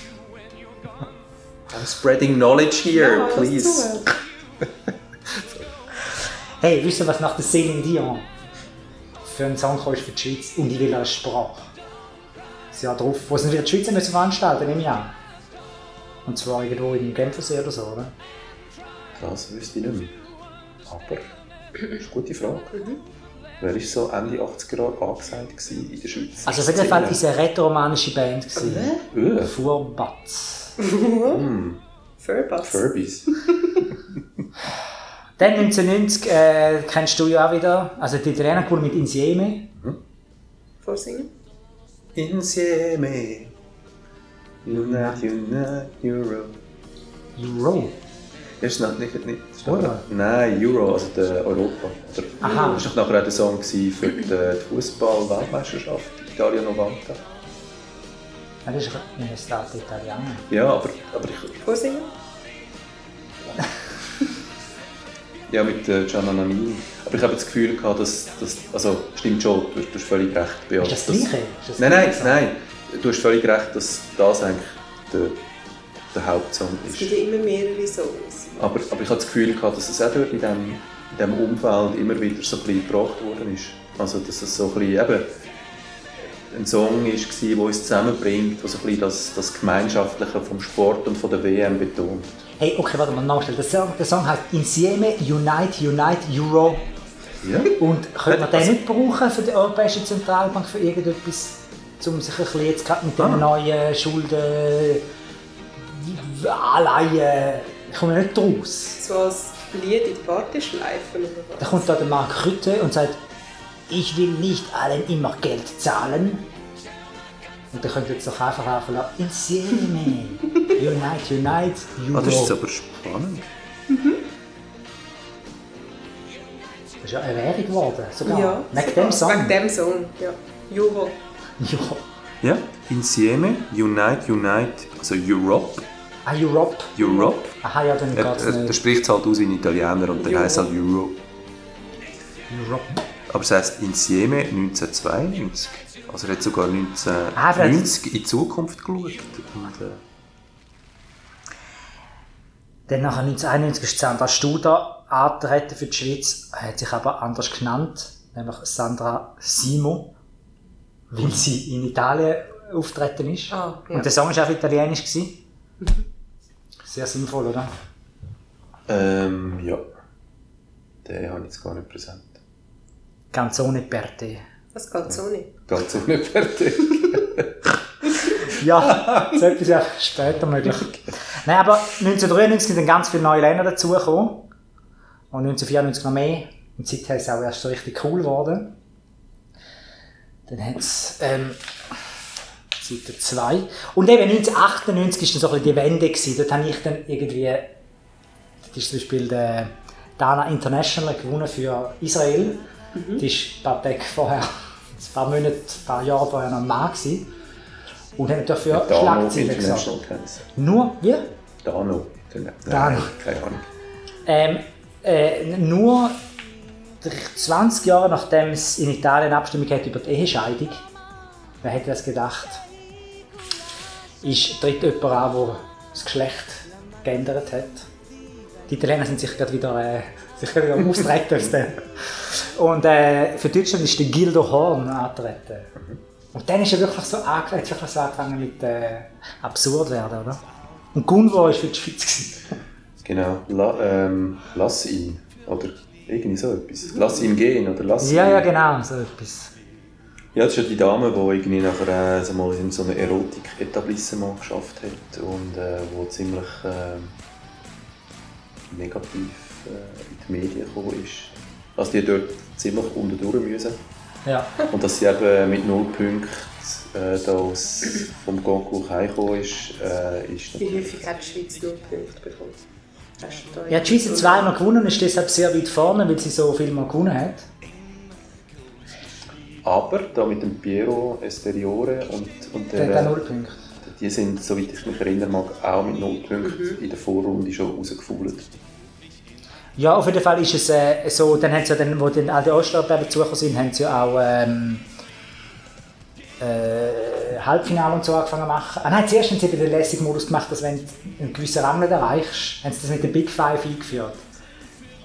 I'm spreading knowledge here, Ja, please. Hey, wisst ihr, was nach der Céline Dion für einen Song kam für die Schweiz und ich will als Sprache? Das Jahr drauf, wo sie wieder die Schweizer müssen veranstalten im Jahr. Und zwar irgendwo in Genfersee oder so, oder? Das wüsste ich nicht mehr. Aber, das ist eine gute Frage. Wer war so Ende 80er Jahre angesagt in der Schweiz? Also auf jeden Fall ist es eine rätoromanische Band. gewesen. Öh, Furbatz. mm, Furbuds. Furbies. Dann 1990 äh, kennst du ja auch wieder, also die Italiener gewonnen mit Insieme. Vorsingen. Insieme. Unite, unite, Euro. Euro. Ist noch nicht, nicht Oder? Nein, Euro, also der Europa. Oder, Aha. Das war nachher auch der Song für die, die Fußball-Weltmeisterschaft, Italia 90. Ja, das ist eine State Italiana. Ja, aber, aber ich, Vorsingen. Ja, mit äh, Gianna Nannini. Aber ich habe das Gefühl gehabt, dass, dass also stimmt schon, du, hast- du hast völlig recht. Beat, Ist das das Gleiche? Ist das Nein, nein, nein. Du hast völlig recht, dass das eigentlich der, der Hauptsong Es ist. gibt ja immer mehrere Songs. Aber, aber ich habe das Gefühl gehabt, dass es auch dort in diesem, in diesem Umfeld immer wieder so ein bisschen gebracht worden ist. Also, dass es so ein bisschen eben ein Song war, der uns zusammenbringt, der so ein bisschen das, das Gemeinschaftliche vom Sport und von der WM betont. Hey, okay, warte mal, nachstellen. Der Song, der Song heißt Insieme Unite Unite Euro. Ja? Und könnte man den Also- nicht brauchen für die Europäische Zentralbank für irgendetwas, um sich ein bisschen jetzt gerade mit den Ah. neuen Schulden, Anleihen, ich komme nicht raus. So als Lied in die Partyschleifen oder Da was? kommt da der Mark Rütte und sagt, ich will nicht allen immer Geld zahlen. Und der könnte jetzt doch einfach laufen lassen, Insieme, Unite, Unite, Euro. Ah, das ist aber spannend. Das ist ja eine Währung geworden, sogar. Ja. Wegen dem Song. Wegen dem Song, ja. Euro. Ja. Ja, Insieme, Unite, Unite, also Europe, Ah, Europe. Europe. Aha, ja, dann geht's er, er nicht. spricht es halt aus ein Italiener und dann Euro. heisst es halt Europe. Europe. Aber es heisst Insieme 1992. Also er hat sogar Ah, vielleicht- 1990 in die Zukunft geschaut. Und, äh, Dann nachher 1991 ist Sandra Studer angetreten für die Schweiz, hat sich aber anders genannt, nämlich Sandra Simo, weil sie in Italien auftreten ist. Ah, ja. Und der Song war auch italienisch. Gewesen. Sehr sinnvoll, oder? ähm, ja. Den habe ich jetzt gar nicht präsent. Canzone per te. Das geht so nicht. Ganz unfertig. Ja, so etwas ja später möglich. Nein, aber 1993 sind dann ganz viele neue Länder dazugekommen. Und 1994 noch mehr. Und seither ist es auch erst so richtig cool geworden. Dann hat es ähm, Seite 2. Und eben 1998 war dann so ein bisschen die Wende. Gewesen. Dort habe ich dann irgendwie, das ist zum Beispiel der Dana International gewonnen für Israel. Die ist ein paar Tage vorher, ein paar Monate, ein paar Jahre vorher noch ein Mann gewesen. Und haben dafür Schlagzeilen gesagt. Nur, wie? Dano. Nein, Dano. Keine Ahnung. Ähm, äh, nur 20 Jahre nachdem es in Italien Abstimmung gab über die Ehescheidung, wer hätte das gedacht, ist, tritt jemand an, der das Geschlecht geändert hat. Die Italiener sind sich gerade wieder, äh, sich gerade wieder am austreten. Und äh, für Deutschland ist der Gildo Horn angetreten. Und dann ist er wirklich so angefangen, hat wirklich so angefangen mit äh, absurd werden, oder? Und Gunvor war für die Schweiz. gewesen. Genau. La, ähm, lass ihn. Oder irgendwie so etwas. Lass ihn gehen. Oder lass Ja, ihn. ja, genau, so etwas. Ja, das ist ja die Dame, die irgendwie nachher äh, so mal in so einem Erotik-Etablissement geschafft hat und äh, wo ziemlich äh, negativ äh, in die Medien gekommen ist. Also die dort ziemlich unten durch müssen. Ja. Und dass sie eben mit null Punkten äh, da aus, vom Concours heimgekommen ist, äh, ist Wie häufig hat die Schweiz nur Punkte bekommen? Ja, die Schweiz hat zweimal gewonnen und ist deshalb sehr weit vorne, weil sie so viel mal gewonnen hat. Aber da mit dem Piero Esteriore und, und Der hat auch der, null Punkte. die sind, soweit ich mich erinnern mag, auch mit null Punkten in der Vorrunde schon rausgefault. Ja, auf jeden Fall ist es äh, so, dann haben sie ja dann, wo dann all die Osteuropäer dazugekommen sind, haben sie ja auch ähm, äh, Halbfinale und so angefangen machen. Ah nein, zuerst haben sie den Lässig-Modus gemacht, dass wenn du einen gewissen Rang nicht erreichst, haben sie das mit dem Big Five eingeführt.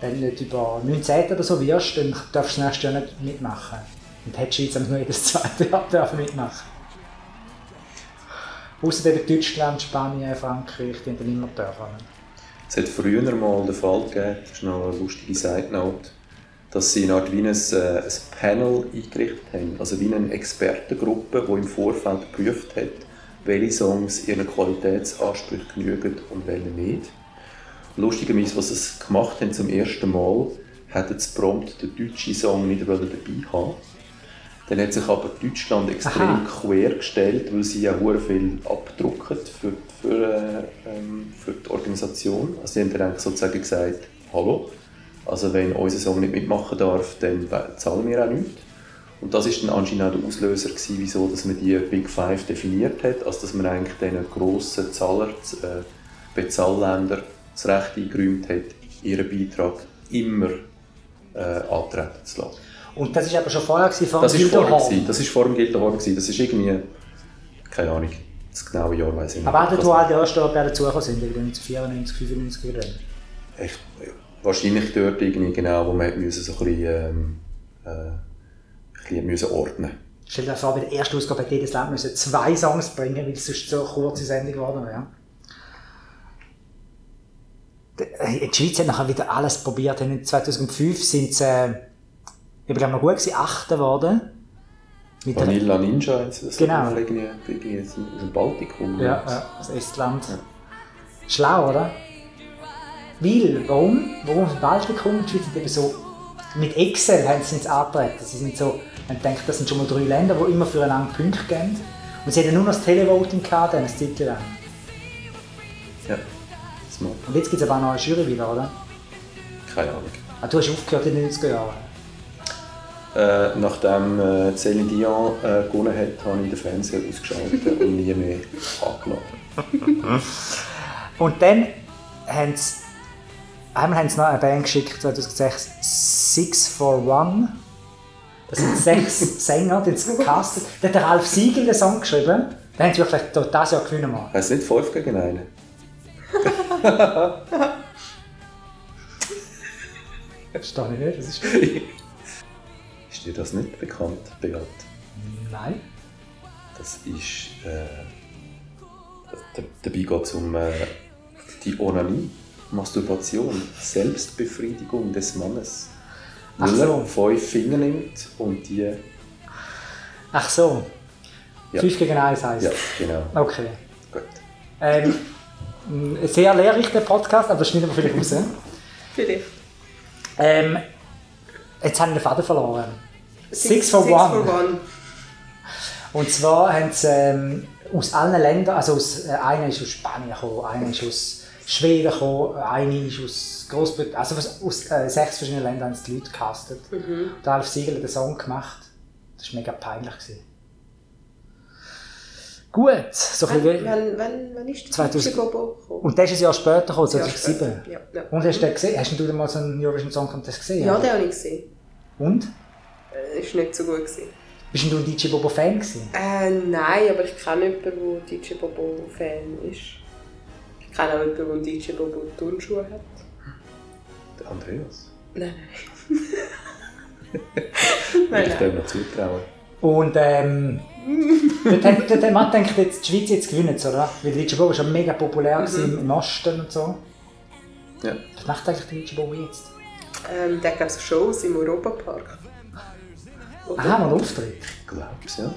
Wenn du nicht über 19 oder so wirst, dann darfst du das nächste Jahr nicht mitmachen. Und die Schweiz aber nur jedes zweite Jahr dürfen mitmachen. Außer eben Deutschland, Spanien, Frankreich, die haben dann immer dürfen. Es hat früher mal den Fall gegeben, das ist noch eine lustige Side Note, dass sie eine Art wie ein, äh, ein Panel eingerichtet haben. Also wie eine Expertengruppe, die im Vorfeld geprüft hat, welche Songs ihren Qualitätsansprüchen genügen und welche nicht. Lustigerweise, was sie gemacht haben zum ersten Mal, hätten sie prompt den deutschen Song nicht dabei haben Dann hat sich aber Deutschland extrem Aha. quer gestellt, weil sie ja hure viel abdrucken für, für, äh, ähm, für die Organisation. Also sie haben dann sozusagen gesagt, hallo, also wenn unser Song nicht mitmachen darf, dann zahlen wir auch nichts. Und das ist dann anscheinend auch der Auslöser gewesen, wieso dass man die Big Five definiert hat, also dass man eigentlich diesen grossen Zahler, äh, Bezahlländer das Recht eingeräumt hat, ihren Beitrag immer äh, antreten zu lassen. Und das war aber schon vorher, gewesen, vor Das dem ist vor, Gildo Horn. gewesen. das ist vor dem Gildo Horn. gewesen. Das ist irgendwie, keine Ahnung, das genaue Jahr weiß ich nicht. Aber auch dort, wo all die Osteuropäer dazugekommen sind, irgendwie 94, 95 oder so. Wahrscheinlich dort irgendwie genau, wo man müssen, so ein bisschen, ähm, äh, ein bisschen müssen ordnen Stell dir vor, bei der ersten Ausgabe hat jedes Land müssen zwei Songs bringen, weil es sonst so eine kurze Sendung geworden wäre. Die die Schweiz hat nachher wieder alles probiert. In 2005 sind sie, äh, ich glaube noch gut gewesen, Achter geworden. Mit der, Vanilla Ninja, das Genau. irgendwie, aus dem aus Baltikum. ja, ja, das Estland. Schlau, oder? Weil, warum? Warum im Baltikum? Die Schweiz hat eben so, mit Excel haben sie es angetreten. Sie sind so, man denkt, das sind schon mal drei Länder, die immer füreinander Punkte geben. Und sie hatten nur noch das Televoting gehabt, dann eine Zeit lang. ja. Smart. Und jetzt gibt es aber auch noch eine Jury wieder, oder? Keine Ahnung. Ah, du hast aufgehört in den 90er Jahren. Äh, nachdem äh, Céline Dion äh, gewonnen hat, habe ich den Fernseher ausgeschaltet und nie mehr angeladen. Und dann haben sie, einmal haben sie noch eine Band geschickt, 2006, Six for One. Das sind sechs Sänger, die sie gecastet. Da hat der Ralf Siegel den Song geschrieben. Dann haben sie wirklich das Jahr gewinnen wir. Heißt nicht 5 gegen 1? Verstehe ich nicht, was ist das? Ist dir das nicht bekannt, Beat? Nein. Das ist. Äh, da- dabei geht es um äh, die Onanie, Masturbation, Selbstbefriedigung des Mannes. Ach so. fünf Finger nimmt und die. Ach so. Ja. 5 gegen 1 heisst. Ja, genau. Okay. Gut. Ähm, ein sehr lehrreich der Podcast, aber das schneiden wir vielleicht raus. Vielleicht. Ähm, jetzt haben wir den Faden verloren. Six, Six for Six One. for one. Und zwar haben sie ähm, aus allen Ländern, also aus, äh, einer ist aus Spanien gekommen, einer ist aus Schweden gekommen, einer ist aus Großbritannien, also aus, äh, sechs verschiedenen Ländern haben die Leute gecastet. Mhm. Der Alf Siegel hat den Song gemacht. Das war mega peinlich. Gewesen. Gut, so ein bisschen... wann, wann, wann ist der 2000 DJ Bobo gekommen? Und der ist ein Jahr später gekommen, Ein Jahr 2007. später, Ja, ja. Und hast du den gesehen? Hast du mal so einen Eurovision Song Contest gesehen? ja, den habe ich gesehen. Und? Äh, ist nicht so gut gewesen. Bist du ein DJ Bobo Fan gewesen? Äh, nein, aber ich kenne jemanden, der DJ Bobo Fan ist. Ich kenne auch jemanden, der einen DJ Bobo Turnschuhe hat. Der Andreas. Nein, nein. ich darf noch zutrauen. Und ähm, dort, hat- dort hat man gedacht, jetzt, die Schweiz jetzt gewinnt oder? Weil DJ Bobo war schon mega populär gewesen im Osten und so. Ja. Was macht eigentlich der DJ Bobo jetzt? Ähm, der hat so Shows im Europapark. Aha, mal Auftritt. Ich glaub's, ja.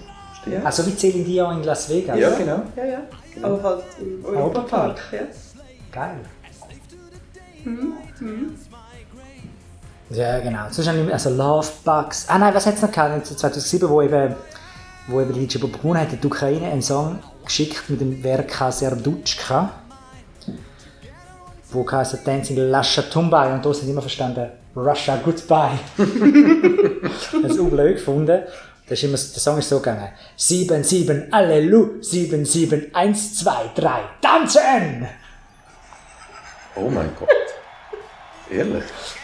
Ja. Also wie Celine Dion in Las Vegas. Ja, genau. Ja, ja. Aber halt im Europapark. Ja. Geil. Ja, genau. Sonst habe ich, also Love Bugs. Ah nein, was hat es noch gehabt? 2007, wo eben, wo eben die DJ Bobo gewonnen hat, hat die Ukraine einen Song geschickt mit dem Verka Serdutschka. Wo heisst Dancing Lascia Tumbai und da sind immer verstanden Russia Goodbye. das ist blöd gefunden. Das ist immer, der Song ist so gegangen. 7, 7, Allelu, 7, 7, 1, 2, 3, tanzen! Oh mein Gott. Ehrlich?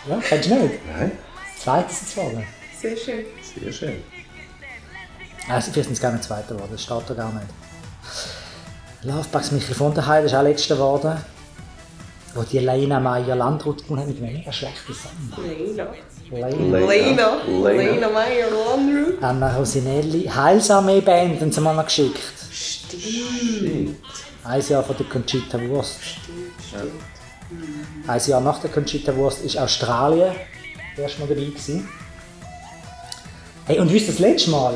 Ja, kennst du nicht? Nein? Zweites ist es geworden. Sehr schön. Sehr schön. Also, vielleicht sind es gar nicht Zweiter geworden, das steht da gar nicht. Lovebugs Michael von der Heide ist auch Letzter geworden. Wo die Leina Meyer Landrut gewonnen hat mit einem mega schlechten Song. Leina. Lena. Lena. Lena Meyer Landru. Anna Rosinelli, Heilsame Band, haben sie mal noch geschickt. Stimmt. Ein Jahr von der Conchita Wurst. Stimmt, stimmt. Ein Jahr nach der Conchita Wurst ist Australien erst mal dabei gewesen. Hey, und wisst ihr das letzte Mal,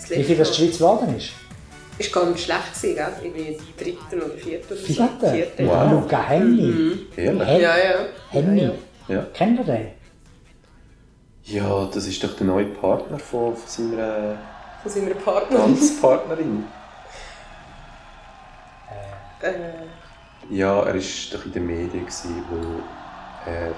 Das wie viel das die letzte Schweiz geworden ist? Ist gar nicht schlecht gewesen, gell? Irgendwie dritten oder vierten oder so. Vierte? Vierten. Wow. Luca Henny. Ehrlich? Hey, Ja, ja. Henny. Ja. Kennt ihr den? Ja, das ist doch der neue Partner von, von seiner Von seiner Partnerin. Tanzpartnerin. Äh, Ja, er war doch in den Medien, gewesen, wo er.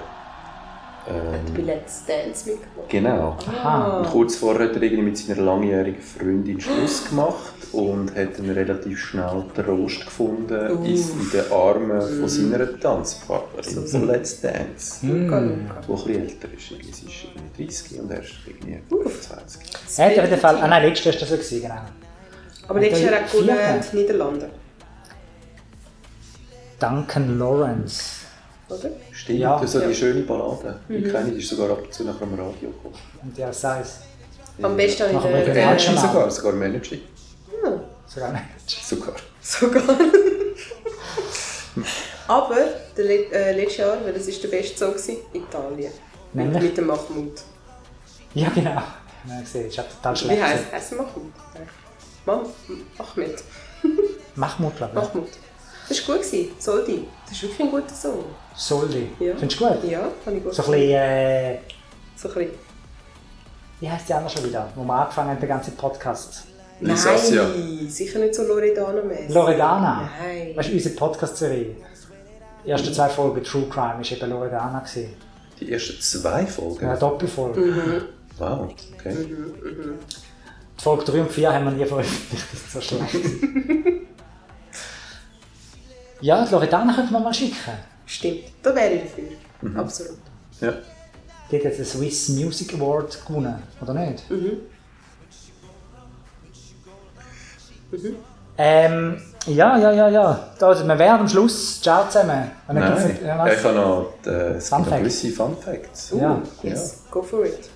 Hat bei Ähm, Let's Dance mitgemacht. genau. Aha. Und kurz vorher hat er irgendwie mit seiner langjährigen Freundin Schluss gemacht und hat dann relativ schnell Trost gefunden Uff. in, in den Armen von seiner Tanzpartnerin von Let's Dance. Luca, Mm. Luca. Die ein bisschen älter ist. Sie ist irgendwie 30 und er ist irgendwie 25. Er hat auf jeden Fall, ah nein, letztes Jahr war das so, gewesen, genau. Aber letztes Jahr hat gewonnen Vierte. die Niederlande. Duncan Lawrence. Oder? Stimmt, Ja. so Ja. die schöne Ballade. Die kenne ich, die ist sogar ab und zu nachher am Radio gekommen. Und ja, sei es. Am besten habe ich den den, Match. Sogar, sogar Manager. Hm, Sogar nicht. Sogar. sogar. Aber der, Le- äh, letztes Jahr, weil das ist der beste Song Italien. Nämlich? Mit dem Mahmoud. Ja, genau. Ja, gesehen, ist ja total Wie schlecht. heisst heißt er Mahmoud? Mam Ahmed. Mahmoud, glaube ich. Mahmoud. Das war gut. gewesen. Soldi. Das ist wirklich ein guter Song. Soldi. Ja. Findest du gut? Ja, habe ich gut So ein bisschen, äh, So ein bisschen. wie heisst die andere schon wieder? Wo wir angefangen haben, den ganzen Podcast. Nein, sicher nicht so Loredana-mäßig. Loredana. Nein. Weißt du, unsere Podcast-Serie? Die ersten zwei Folgen True Crime war eben Loredana. gewesen. Die ersten zwei Folgen? Eine Doppelfolge. Mhm. Wow, okay. Die Folge 3 und 4 haben wir nie veröffentlicht, das ist so schlecht. ja, die Loredana könnte man mal schicken. Stimmt, da wäre ich dafür. Absolut. Ja. Die hat jetzt den Swiss Music Award gewonnen, oder nicht? Mhm. Ähm, ja, ja, ja, ja. Da, also, wir wären am Schluss. Ciao zusammen. Und dann Nein, ja, ich habe noch, äh, es Fun gibt noch gewisse Fun Facts. Uh, Ja. yes, go for it.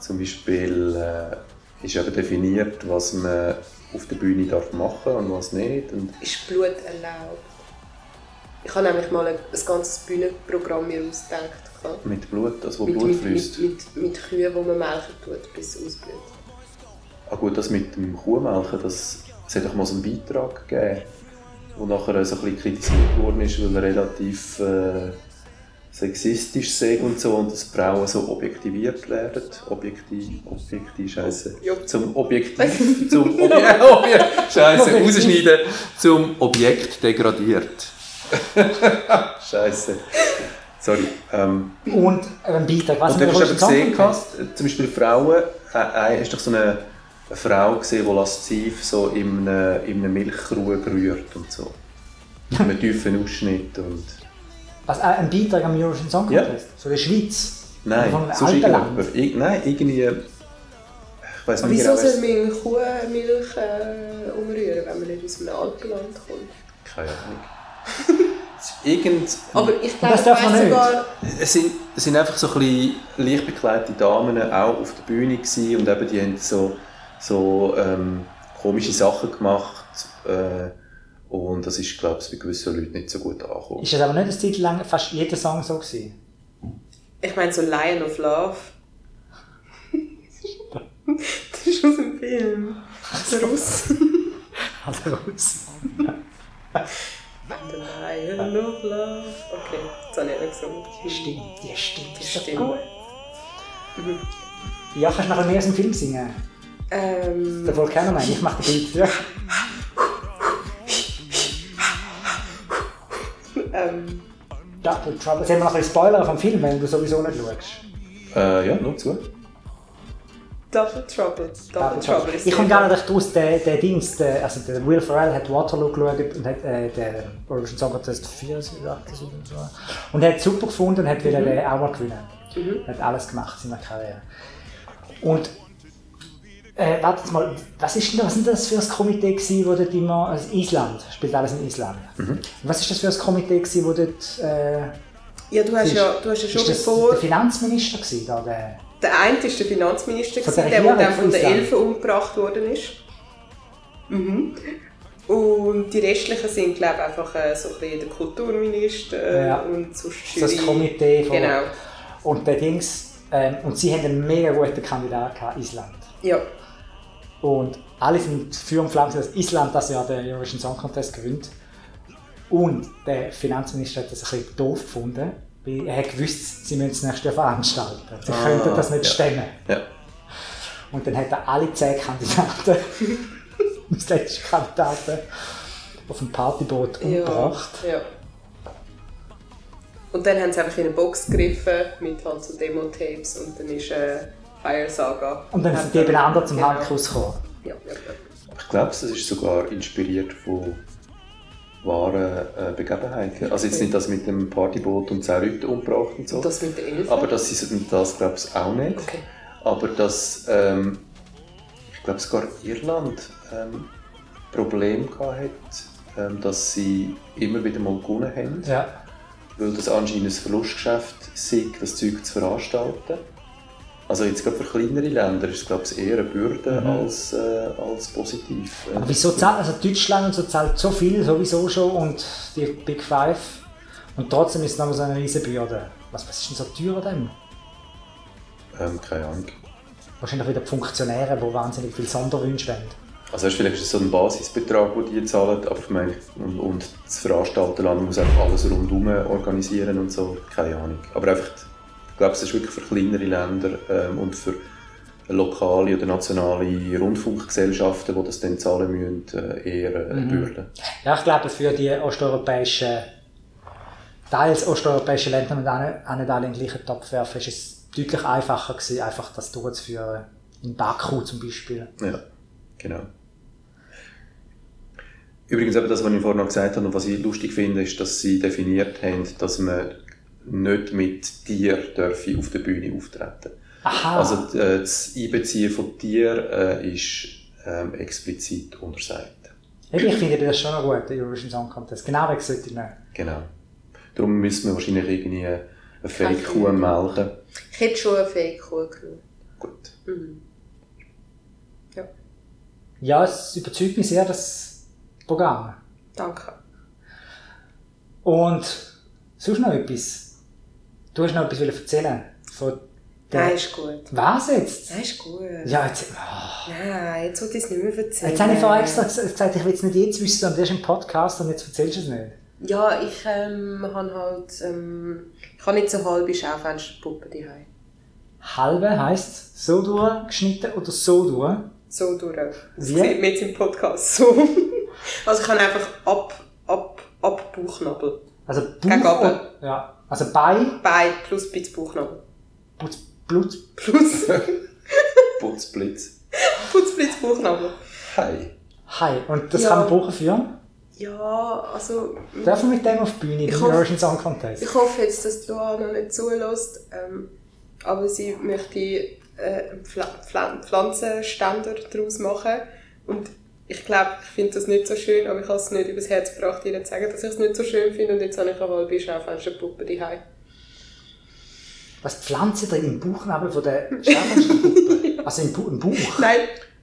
Zum Beispiel äh, ist eben definiert, was man auf der Bühne darf machen und was nicht. Und Ist Blut erlaubt? Ich habe nämlich mal ein, ein ganzes Bühnenprogramm mir ausgedacht. gehabt. mit Blut, das wo Mit, Blut mit, fließt. mit, mit, mit Kühen, die man melken tut, bis es ausblüht. Ah gut, das mit dem Kuhmelken, das, es hat doch mal so einen Beitrag gegeben, der nachher so ein bisschen kritisiert worden ist, weil er relativ äh, sexistisch sei und so und dass Frauen so objektiviert werden. Objektiv, objektiv, scheiße. Zum Objektiv, zum Objekt, Objekt, scheiße, rausschneiden, zum Objekt degradiert. scheiße. Sorry. Ähm, Und ein Beitrag. Was und hast du heute aber gesehen, hast, zum Beispiel Frauen, äh, äh, hast doch so eine eine Frau gesehen, die lasziv so in einem, in einem Milchkrug rührt und so. Mit einem tiefen Ausschnitt und... Was, äh, ein Beitrag am Eurovision Song Ja. Contest? So der Schweiz? Nein, sonst alten Land? irgendjemand. Ir nein, irgendwie... Ich weiß nicht wieso genau, soll man Kuhmilch äh, umrühren, wenn man nicht aus einem Alpenland kommt? Keine Ahnung. Irgend... Aber ich glaube, das ich darf man nicht? sogar... Es sind, es sind einfach so ein bisschen leicht bekleidete Damen auch auf der Bühne gewesen und eben die haben so, so ähm, komische Sachen gemacht äh, und das ist, glaube ich, bei gewissen Leuten nicht so gut angekommen. Ist es aber nicht eine Zeit lang fast jeder Song so gewesen? Ich meine so Lion of Love. das ist aus dem Film. Der Russ. Also raus. Lion of Love. Okay, das habe ich nicht gesungen. Die stimmt, die stimmt. Doch stimmt. gut. Ja, kannst du noch mehr aus dem Film singen? Ähm, Der Volcano meine ich, mach den Beat. Ja. ähm, Double Trouble. Sollen wir noch ein Spoiler vom Film, wenn du sowieso nicht schaust? Äh, ja, nur zu. Double Trouble. Double, Trouble Ich komme gar nicht raus, der, der Dings, der, also der Will Ferrell hat Waterloo geschaut und hat äh, den Eurovision Song Contest 4, 8 oder so. Und hat es super gefunden und hat mhm. den auch mal gewinnen. Mhm. Hat alles gemacht in seiner Karriere. Und äh, warte jetzt mal, was ist denn das, was ist das für ein Komitee gewesen, wo dort immer, also Island, spielt alles in Island. Was ist das für ein Komitee gewesen, wo dort, äh, Ja, du hast ist, ja, du hast ja schon ist das bevor... der Finanzminister gewesen, da, der, Der eine war der Finanzminister, gewesen, der der, dann von den. Elfen umgebracht worden ist. Mhm. Und die restlichen sind, glaube ich, einfach äh, so ein bisschen der Kulturminister äh, Ja. und so so das Jury. Komitee von, Genau. und der Dings, ähm, und sie haben einen mega guten Kandidaten gehabt, Island. Ja. Und alle sind für und flamme, dass Island das Jahr den Eurovision Song Contest gewinnt. Und der Finanzminister hat das ein bisschen doof gefunden, weil er hat gewusst, sie müssen das nächste Jahr veranstalten. Sie Ah, könnten das nicht ja. stemmen. Ja. Und dann hat er alle zehn Kandidaten, als letzte Kandidaten, auf dem Partyboot umgebracht. ja. Und dann haben sie einfach in eine Box gegriffen mit halt so Demo-Tapes und dann ist äh, Fire Saga. Und dann sind die eben anderen zum genau. Handkuss gekommen. Ja, ja, ja. Ich glaube, das ist sogar inspiriert von wahren äh, Begebenheiten. Also jetzt nicht das mit dem Partyboot und 10 Leute umgebracht und so. Das mit den Elfen? Aber das ist das, glaube ich, auch nicht. Okay. Aber dass, ähm, ich glaube sogar Irland ähm, Problem gehabt hat, ähm, dass sie immer wieder mal gewonnen haben, Ja. weil das anscheinend ein Verlustgeschäft sei, das Zeug zu veranstalten. Also jetzt gerade für kleinere Länder ist es glaube ich eher eine Bürde Mhm. als, äh, als positiv. Aber wieso zahlt, also Deutschland und so zahlt so viel sowieso schon und die Big Five und trotzdem ist es noch so eine riesen Bürde. Was, was ist denn so teuer an dem? ähm, keine Ahnung. Wahrscheinlich wieder die Funktionäre, die wahnsinnig viel Sonderwünsche wollen. Also du vielleicht so einen Basisbetrag, den die zahlen, aber ich meine, und, und das Veranstalterland muss einfach alles rundherum organisieren und so, keine Ahnung. Aber einfach, ich glaube, es ist wirklich für kleinere Länder ähm, und für lokale oder nationale Rundfunkgesellschaften, die das dann zahlen müssen, äh, eher äh, eine Mhm. Bürde. Ja, ich glaube, für die osteuropäischen, teils osteuropäischen Länder und nicht- auch nicht alle in den gleichen Topf werfen, ist es deutlich einfacher gewesen, einfach das durchzuführen. In Baku zum Beispiel. Ja, genau. Übrigens, eben das, was ich vorhin noch gesagt habe und was ich lustig finde, ist, dass sie definiert haben, dass man nicht mit Tier dürfe auf der Bühne auftreten Aha, Also äh, das Einbeziehen von Tieren äh, ist ähm, explizit untersagt. Ich finde das schon noch gut, der Eurovision Song Contest. Genau wegen sollte ich nicht. Genau. Darum müssen wir wahrscheinlich irgendwie eine Fake-Kuh melken. Ich hätte schon eine Fake-Kuh genommen. Gut. Mhm. Ja, Ja, es überzeugt mich sehr, das Programm. danke. Und sonst noch etwas? Du hast noch etwas erzählen von der... Nein, ist gut. Was jetzt? Nein, ist gut. Ja, jetzt... oh. Nein, jetzt wollte ich es nicht mehr erzählen. Jetzt habe ich vorher extra ges- gesagt, ich will es nicht jetzt wissen, sondern erst im Podcast und jetzt erzählst du es nicht. Ja, ich ähm, habe halt... Ähm, ich habe nicht so halbe Schaufensterpuppen daheim. Halbe heisst so durchgeschnitten oder so durch. So durch. Das Wie? sieht man jetzt im Podcast so. also ich habe einfach ab, ab, ab Bauchnabel. Also Gegen Bauch... Ja, also Bei, Bein plus ein bisschen Bauchnabel. Blut, Blut Plus. Putzblitz. Putzblitz Bauchnabel. Hi. Hi. Und das Ja. kann man brauchen für? Ja, also... Dürfen wir mit dem auf die Bühne, hoffe- Eurovision Song Contest? Ich hoffe jetzt, dass Luana nicht zulässt, ähm, aber sie möchte äh, Pfla Pflanzenständer daraus machen. Und ich glaube, ich finde das nicht so schön, aber ich habe es nicht übers Herz gebracht, ihr zu sagen, dass ich es nicht so schön finde. Und jetzt habe ich eine halbe Schaufensterpuppe daheim. Was die Pflanze drin im Bauchnabel von der Schaufensterpuppe? Also im, Bu im Bauch? Nein,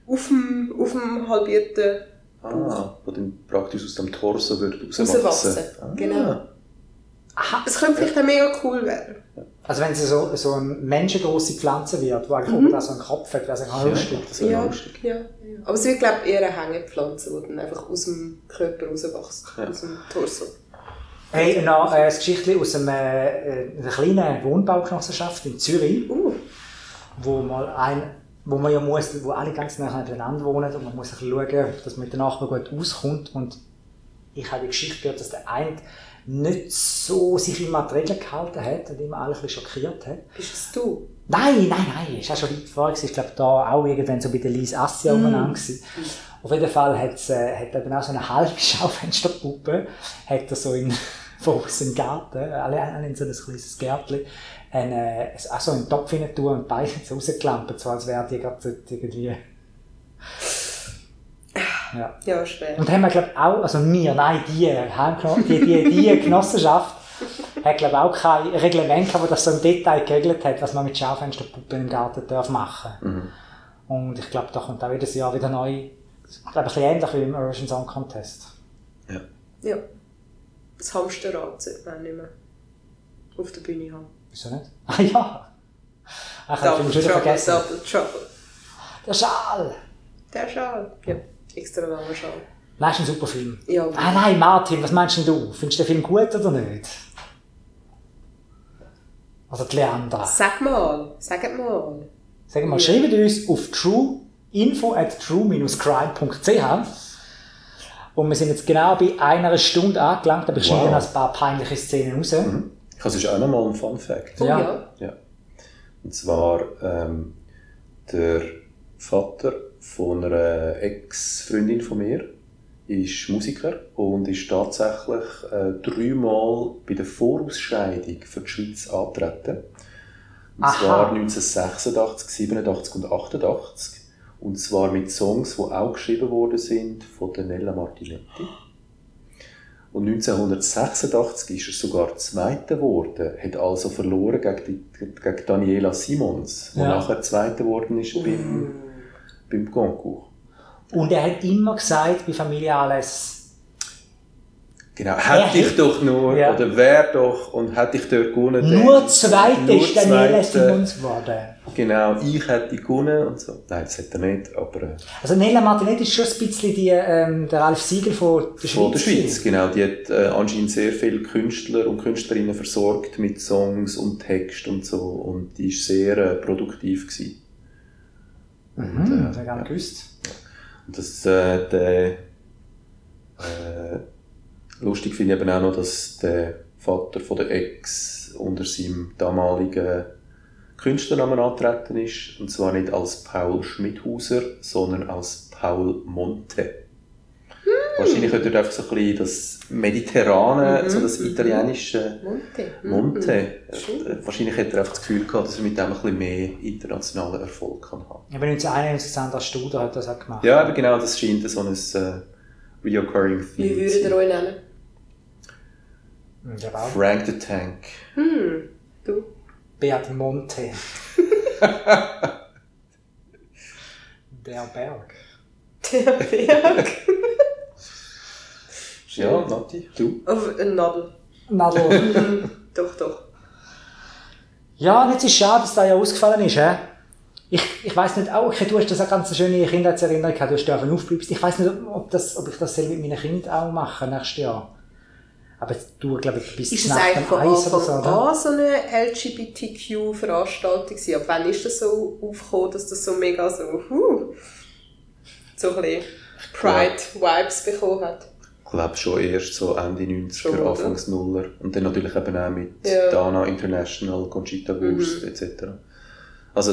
auf dem, auf dem halbierten Ah, wo dann praktisch aus dem Torso wird rauswachsen. rauswachsen. Ah. Genau. Aha. Es könnte vielleicht auch mega cool werden. Also wenn sie so, so eine menschengroße Pflanze wird, die eigentlich oben da so einen Kopf hat, wäre es eigentlich lustig. Ja, das Ja, lustig. ja, ja. Aber es wird, glaube ich, eher eine Hängepflanze, die dann einfach aus dem Körper rauswächst, Ja. aus dem Torso. Hey, noch äh, ein Geschichtchen aus einem, äh, einer kleinen Wohnbaugenossenschaft in Zürich, Uh, wo mal ein, wo man ja muss, wo alle ganz nah nebeneinander wohnen und man muss ein bisschen schauen, dass man mit den Nachbarn gut auskommt und ich habe die Geschichte gehört, dass der eine nicht so sich immer an die Regeln gehalten hat und immer alle ein bisschen schockiert hat. bist es du? Nein, nein, nein, ist auch schon weit vor. gewesen. Ich glaube, da auch irgendwann so bei der Lise Assia Mm. umeinander gewesen. Auf jeden Fall äh, hat eben auch so eine halbe Schaufensterpuppe, hat er so in, von im Garten, alle, alle in so ein kleines Gärtchen, eine, auch so einen Topf tun und beide so rausgeklampert, so als wäre die gerade irgendwie... Ja. Ja, schwer. Und haben wir, glaube auch, also wir, nein, die, die, die, die Genossenschaft, hat, glaube auch kein Reglement gehabt, das so im Detail geregelt hat, was man mit Schaufensterpuppen im Garten darf machen Mhm. Und ich glaube, da kommt auch jedes Jahr wieder neu, ich glaube, ein bisschen ähnlich wie im Eurovision Song Contest. Ja. Ja. Das Hamsterrad sollte man nicht mehr auf der Bühne haben. Wieso nicht? Ah ja! Ich habe Double den schon wieder vergessen. Double Trouble. Der Schal! Der Schal. Ja, extra Schal. Nein, ist ein super Film. Ja. Ah nein, Martin, was meinst denn du? Findest du den Film gut oder nicht? Oder die Leandra? Sag mal, sag mal. Wir mal, schreibt uns auf true, info at true-crime.ch und wir sind jetzt genau bei einer Stunde angelangt, aber ich Wow. schneide noch ein paar peinliche Szenen raus. Ich habe sonst auch noch mal einen Fun Fact. Oh Ja. ja. Ja. Und zwar ähm, der Vater von einer Ex-Freundin von mir ist Musiker und ist tatsächlich äh, dreimal bei der Vorausscheidung für die Schweiz angetreten. Und Aha. zwar 1986, 87 und 88. Und zwar mit Songs, die auch geschrieben worden sind von Nella Martinetti. Und 1986 ist er sogar Zweiter geworden, hat also verloren gegen, die, gegen Daniela Simons, die Ja. nachher Zweiter geworden ist beim, beim Concours. Und er hat immer gesagt, bei Familie alles, Genau, hätte ich doch nur, Ja. oder wer doch, und hätte ich dort gewonnen. nur dann- Zweite nur ist Daniela Zweite. Simons geworden. Genau, ich hätte gewonnen und so. Nein, das hätte er nicht, aber äh, Also Nella Martinetti ist schon ein bisschen die, ähm, der Ralf Siegel von der Schweiz. von der Schweiz, genau. Die hat äh, anscheinend sehr viele Künstler und Künstlerinnen versorgt mit Songs und Text und so. Und die war sehr äh, produktiv. Gewesen. Mhm, das habe ich gar nicht gewusst. Und das, äh, der, äh, lustig finde ich eben auch noch, dass der Vater von der Ex unter seinem damaligen Künstlernamen antreten ist. Und zwar nicht als Paul Schmidhauser, sondern als Paul Monte. Wahrscheinlich hat er einfach so ein bisschen das Mediterrane, Mhm, so das mhm. italienische Monte. Monte. Mhm. Schön. Äh, Wahrscheinlich hat er einfach das Gefühl gehabt, dass er mit dem ein bisschen mehr internationalen Erfolg kann haben Aber 1991 Sandra Studer hat das auch gemacht. Ja, aber genau, das scheint so ein äh, reoccurring Wie Theme würdet zu ihr euch nennen? Mhm, Ich auch. Frank the Tank. Hm, du? Beat Monte. Der Berg. Der Berg. Ja, Nati, du? Auf ein Nadel. Nadel. Mhm, doch, doch. ja, und jetzt ist es schade, dass das ja ausgefallen ist. He? Ich, ich weiss nicht, auch, okay, du hast das eine ganz schöne Kindheitserinnerung gehabt, du hast dürfen aufbleibst. Ich weiss nicht, ob, das, ob ich das selber mit meinen Kindern auch mache nächstes Jahr. Aber du, glaube ich, bist Ist es nach eigentlich dem von Eis oder Anfang so, an so eine LGBTQ-Veranstaltung gewesen? Ab wann ist das so aufgekommen, dass das so mega so, huh, so ein bisschen Pride-Vibes bekommen hat? Ich glaube schon erst so Ende 90er, Schon? Anfangs Nuller. Und dann natürlich eben auch mit Ja. Dana International, Conchita Wurst Mhm. etc. Also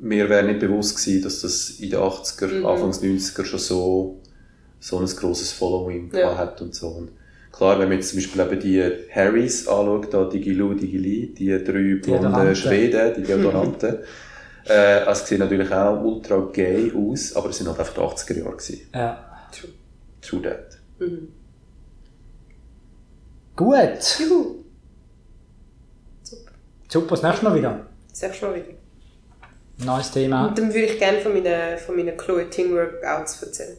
mir wäre nicht bewusst gewesen, dass das in den 80er, Mhm. Anfangs 90er schon so, so ein grosses Following Ja. gehabt hat und so. Und klar, wenn man jetzt zum Beispiel eben die Harrys anschaut, da Digilu, Digili, die drei blonden. Schweden, die Deodoranten, äh, also sie sehen natürlich auch ultra gay aus, aber es sind halt einfach die 80er Jahre gewesen. Ja. True. True that. Mhm. Gut. Juhu. Super, das nächste Mal wieder. Sag schon mal wieder. Neues Thema. Und dann würde ich gerne von meinen, von meinen Chloe Ting Workouts erzählen.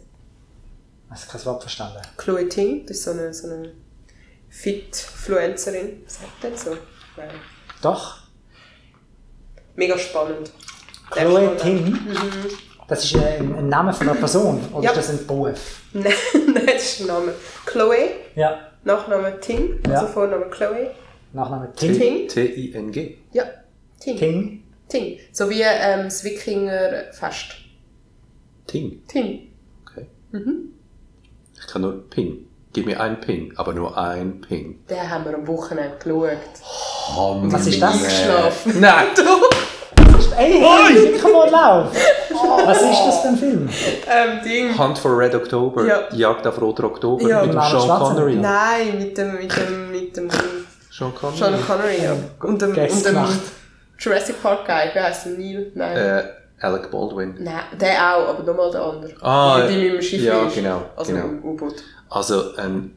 Ich habe kein Wort verstanden. Chloe Ting, das ist so eine, so eine Fit-Fluencerin. Sagt man so? Nein. Doch. Mega spannend. Chloe du Ting. Das ist ein, ein Name von einer Person. Oder Ja. ist das ein Beruf? Nein, nein, das ist der Name. Chloe, Ja. Nachname Ting, Ja. also Vorname Chloe. Nachname Ting. Ting. T-I-N-G. Ja, Ting. Ting. Ting. So wie ähm, das Wikingerfest. Ting. Ting. Okay. Mhm. Ich kann nur Ping. Gib mir einen Ping, aber nur ein Ping. Den haben wir am Wochenende geschaut. Was ist das? Eingeschlafen. Nein! Ey, hey, komm mal lauf! Was ist das für ein Film? Ähm, Ding. Hunt for Red October. Ja. Die Jagd auf Roter Oktober Ja. mit dem Sean Connery. Nein, mit dem, mit dem, mit dem Sean Connery. Sean Connery, ja. Und dem, und dem. Jurassic Park Guy, wie heißt der? Neil? Nein. Äh, Alec Baldwin. Nein, der auch, aber nochmal der andere. Ah, Mit dem Schiff ja, ist. genau, Also genau. im U-Boot. Also ein,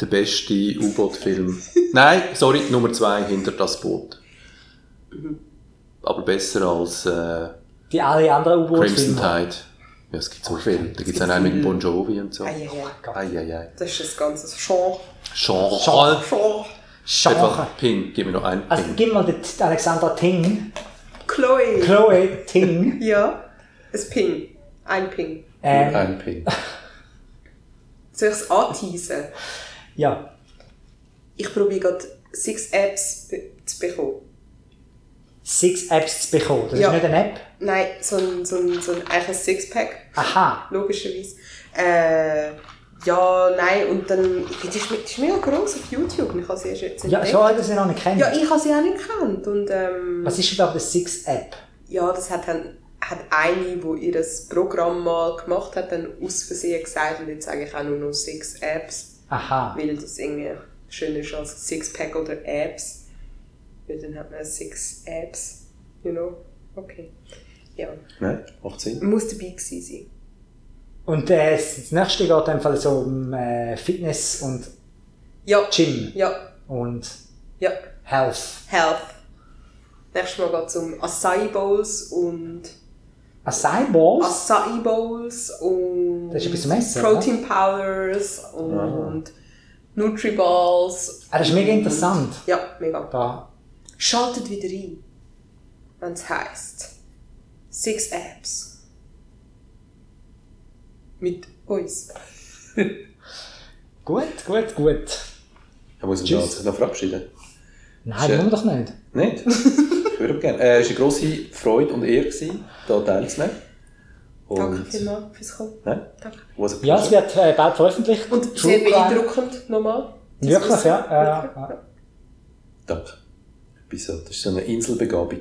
der beste U-Boot-Film. Nein, sorry, Nummer zwei hinter das Boot. Aber besser als äh, Die alle anderen Crimson U-Boot-Filme. Tide. Ja, es gibt so viel. Da gibt es einen mit Bon Jovi und so. Eieiei. Eieiei. Das ist das ganze Genre. Genre. Genre. Genre. Genre. Ping, gib mir noch einen Also Ping. gib mal den Alexander Ting. Chloe. Chloe Ting. Ja. Ein Ping. Ein Ping. Ähm, Ein Ping. Soll ich es anteasen? ja. Ich probiere gerade six Apps zu bekommen. Six Apps zu bekommen. Das Ja. ist nicht eine App. Nein, so ein, so ein, so ein, eigentlich ein Sixpack. Aha. logischerweise. Äh, ja, nein, und dann, die ist, die ist mega groß auf YouTube ich habe sie erst jetzt Ja, entdeckt. so habe ich das noch nicht kennen. Ja, ich habe sie auch nicht gekannt und ähm, Was ist überhaupt eine Six App? ja, das hat dann hat eine, die ihr das Programm mal gemacht hat, dann aus Versehen gesagt und jetzt sage ich auch nur noch Six Apps, Aha. weil das irgendwie schöner ist als Sixpack oder Apps. Weil dann hat man Six Apps, you know. Okay. Ja, Nein, macht Sinn. muss dabei gewesen sein. Und äh, das nächste geht in dem Fall so um äh, Fitness und Ja, Gym ja, und ja. Health. Health. Nächstes Mal geht es um Acai Bowls und Acai Balls? Acai Bowls und Das ist etwas zum Essen, Protein Powders und Nutriballs. Ah, das ist mega interessant. Ja, mega. Da. Schaltet wieder ein, wenn es heisst Six Apps. Mit uns. Gut, gut, gut. Da muss sich noch verabschieden. Nein, wollen wir doch nicht. Nicht? ich würde gerne. Äh, es war eine grosse Freude und Ehre, gewesen, hier teilzunehmen. Danke Und, vielmals fürs Kommen. Danke. Ja, es wird äh, bald veröffentlicht. Und True sehr beeindruckend nochmal. das Wirklich, ja. Wirklich, ja. Danke. So. Das ist so eine Inselbegabung.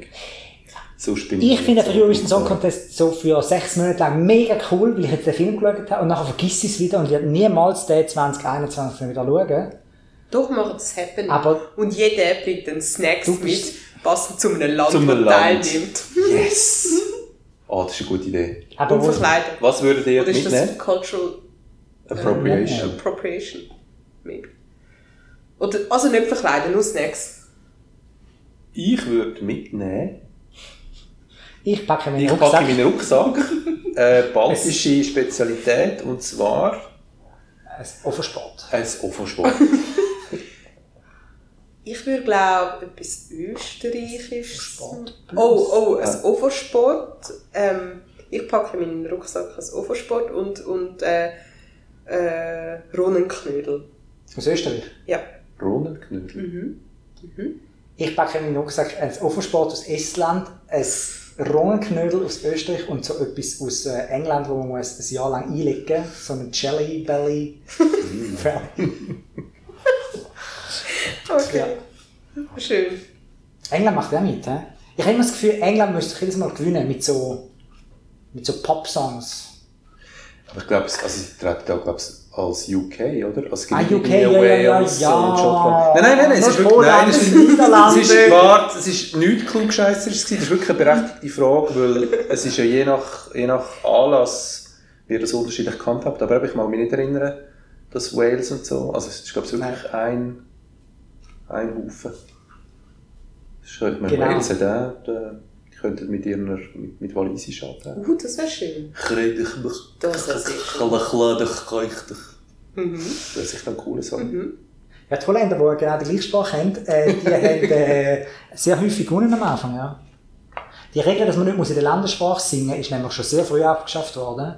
Sonst bin ich Ich finde den Eurovision Song. Contest so für sechs Monate lang mega cool, weil ich jetzt den Film geschaut habe und nachher vergiss ich es wieder und werde niemals den 2021 wieder schauen. Doch, machen das Happen. Aber- und jeder bringt dann Snacks mit, passend zu einem Land, Zu einem das Land. teilnimmt. Yes! Ah, das ist eine gute Idee. Aber Und verkleiden. Was würdet ihr Oder ist das? Cultural Appropriation. Appropriation? Maybe. Oder, also nicht verkleiden, nur Snacks. Ich würde mitnehmen. ich packe meinen Ich Rucksack. packe meinen Rucksack. äh, baltische Spezialität und zwar Ein Offersport. ein Ofensport. Ich würde glaube etwas Österreichisches. Sport. Oh, oh, ein Ja. Offersport. Ähm, ich packe in meinen Rucksack ein Offersport und, und äh, äh, Rohnenknödel. Aus Österreich. Ja. Rohnenknödel. Ich packe in meinen Rucksack ein Offersport aus Estland, ein Rohnenknödel aus Österreich und so etwas aus äh, England, wo man muss ein Jahr lang einlegen muss. So ein Jelly Belly. Okay. Schön. England macht ja mit, hä? Ich habe immer das Gefühl, England müsste sich jedes Mal gewinnen mit so, mit so Pop-Songs. Aber ich glaube, also sie treten auch, glaube als UK, oder? Es gibt Ah, UK, ja, ja, ja, Wales ja. und Schottland. Nein, nein, nein, nein, es ist wirklich, nein, es ist, es ist, warte, es ist nichts Klugscheisseres gewesen. Das ist wirklich eine berechtigte Frage, weil es ist ja je nach, je nach Anlass wird das unterschiedlich gehandhabt. Aber ich mag mich nicht erinnern, dass Wales und so, also es ist, glaube ich, wirklich ein, ein Haufen. Ich meine, Genau. Wales hat auch, könnten mit ihrer, mit, mit Walisisch antreten. Uh, das wäre schön. Kreidig, Das wäre sicher. Kleidig, Mhm. Das wäre sicher ein cooler Song. Mhm. Ja, die Holländer, die genau die gleiche Sprache haben, äh, die haben äh, sehr häufig gewonnen am Anfang, ja. Die Regel, dass man nicht muss in der Landessprache singen muss, ist nämlich schon sehr früh abgeschafft worden.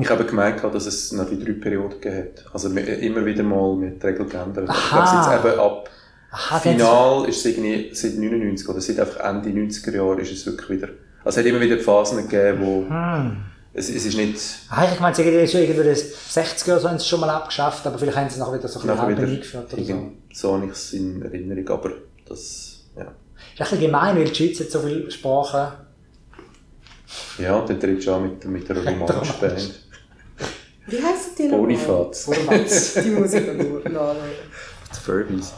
Ich habe gemerkt, dass es noch die drei Perioden gegeben hat. Also immer wieder mal mit Regeln geändert. Ich Aha. glaube, es jetzt eben ab Aha, Final ist es irgendwie seit 99 oder seit einfach Ende 90er Jahre ist es wirklich wieder. Also es hat immer wieder Phasen gegeben, wo Hm. es, es ist nicht Ah, ich meine, irgendwie schon irgendwie das 60er so haben sie es schon mal abgeschafft, aber vielleicht haben sie es nachher wieder so ein bisschen eingeführt oder so. so habe ich es in Erinnerung, aber das ja. Ist ein bisschen gemein, weil die Schweiz hat so viele Sprachen. Ja, und dann trittst du an mit, mit einer romanischen Band. Wie heisst die nochmal? Bonifaz. Vormals. Die ich noch nachschauen. Die Furbies.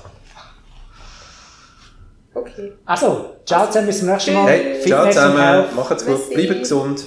Okay. Also, ciao zusammen, bis zum nächsten Mal. Hey, ciao zusammen, macht's gut, bleibt gesund.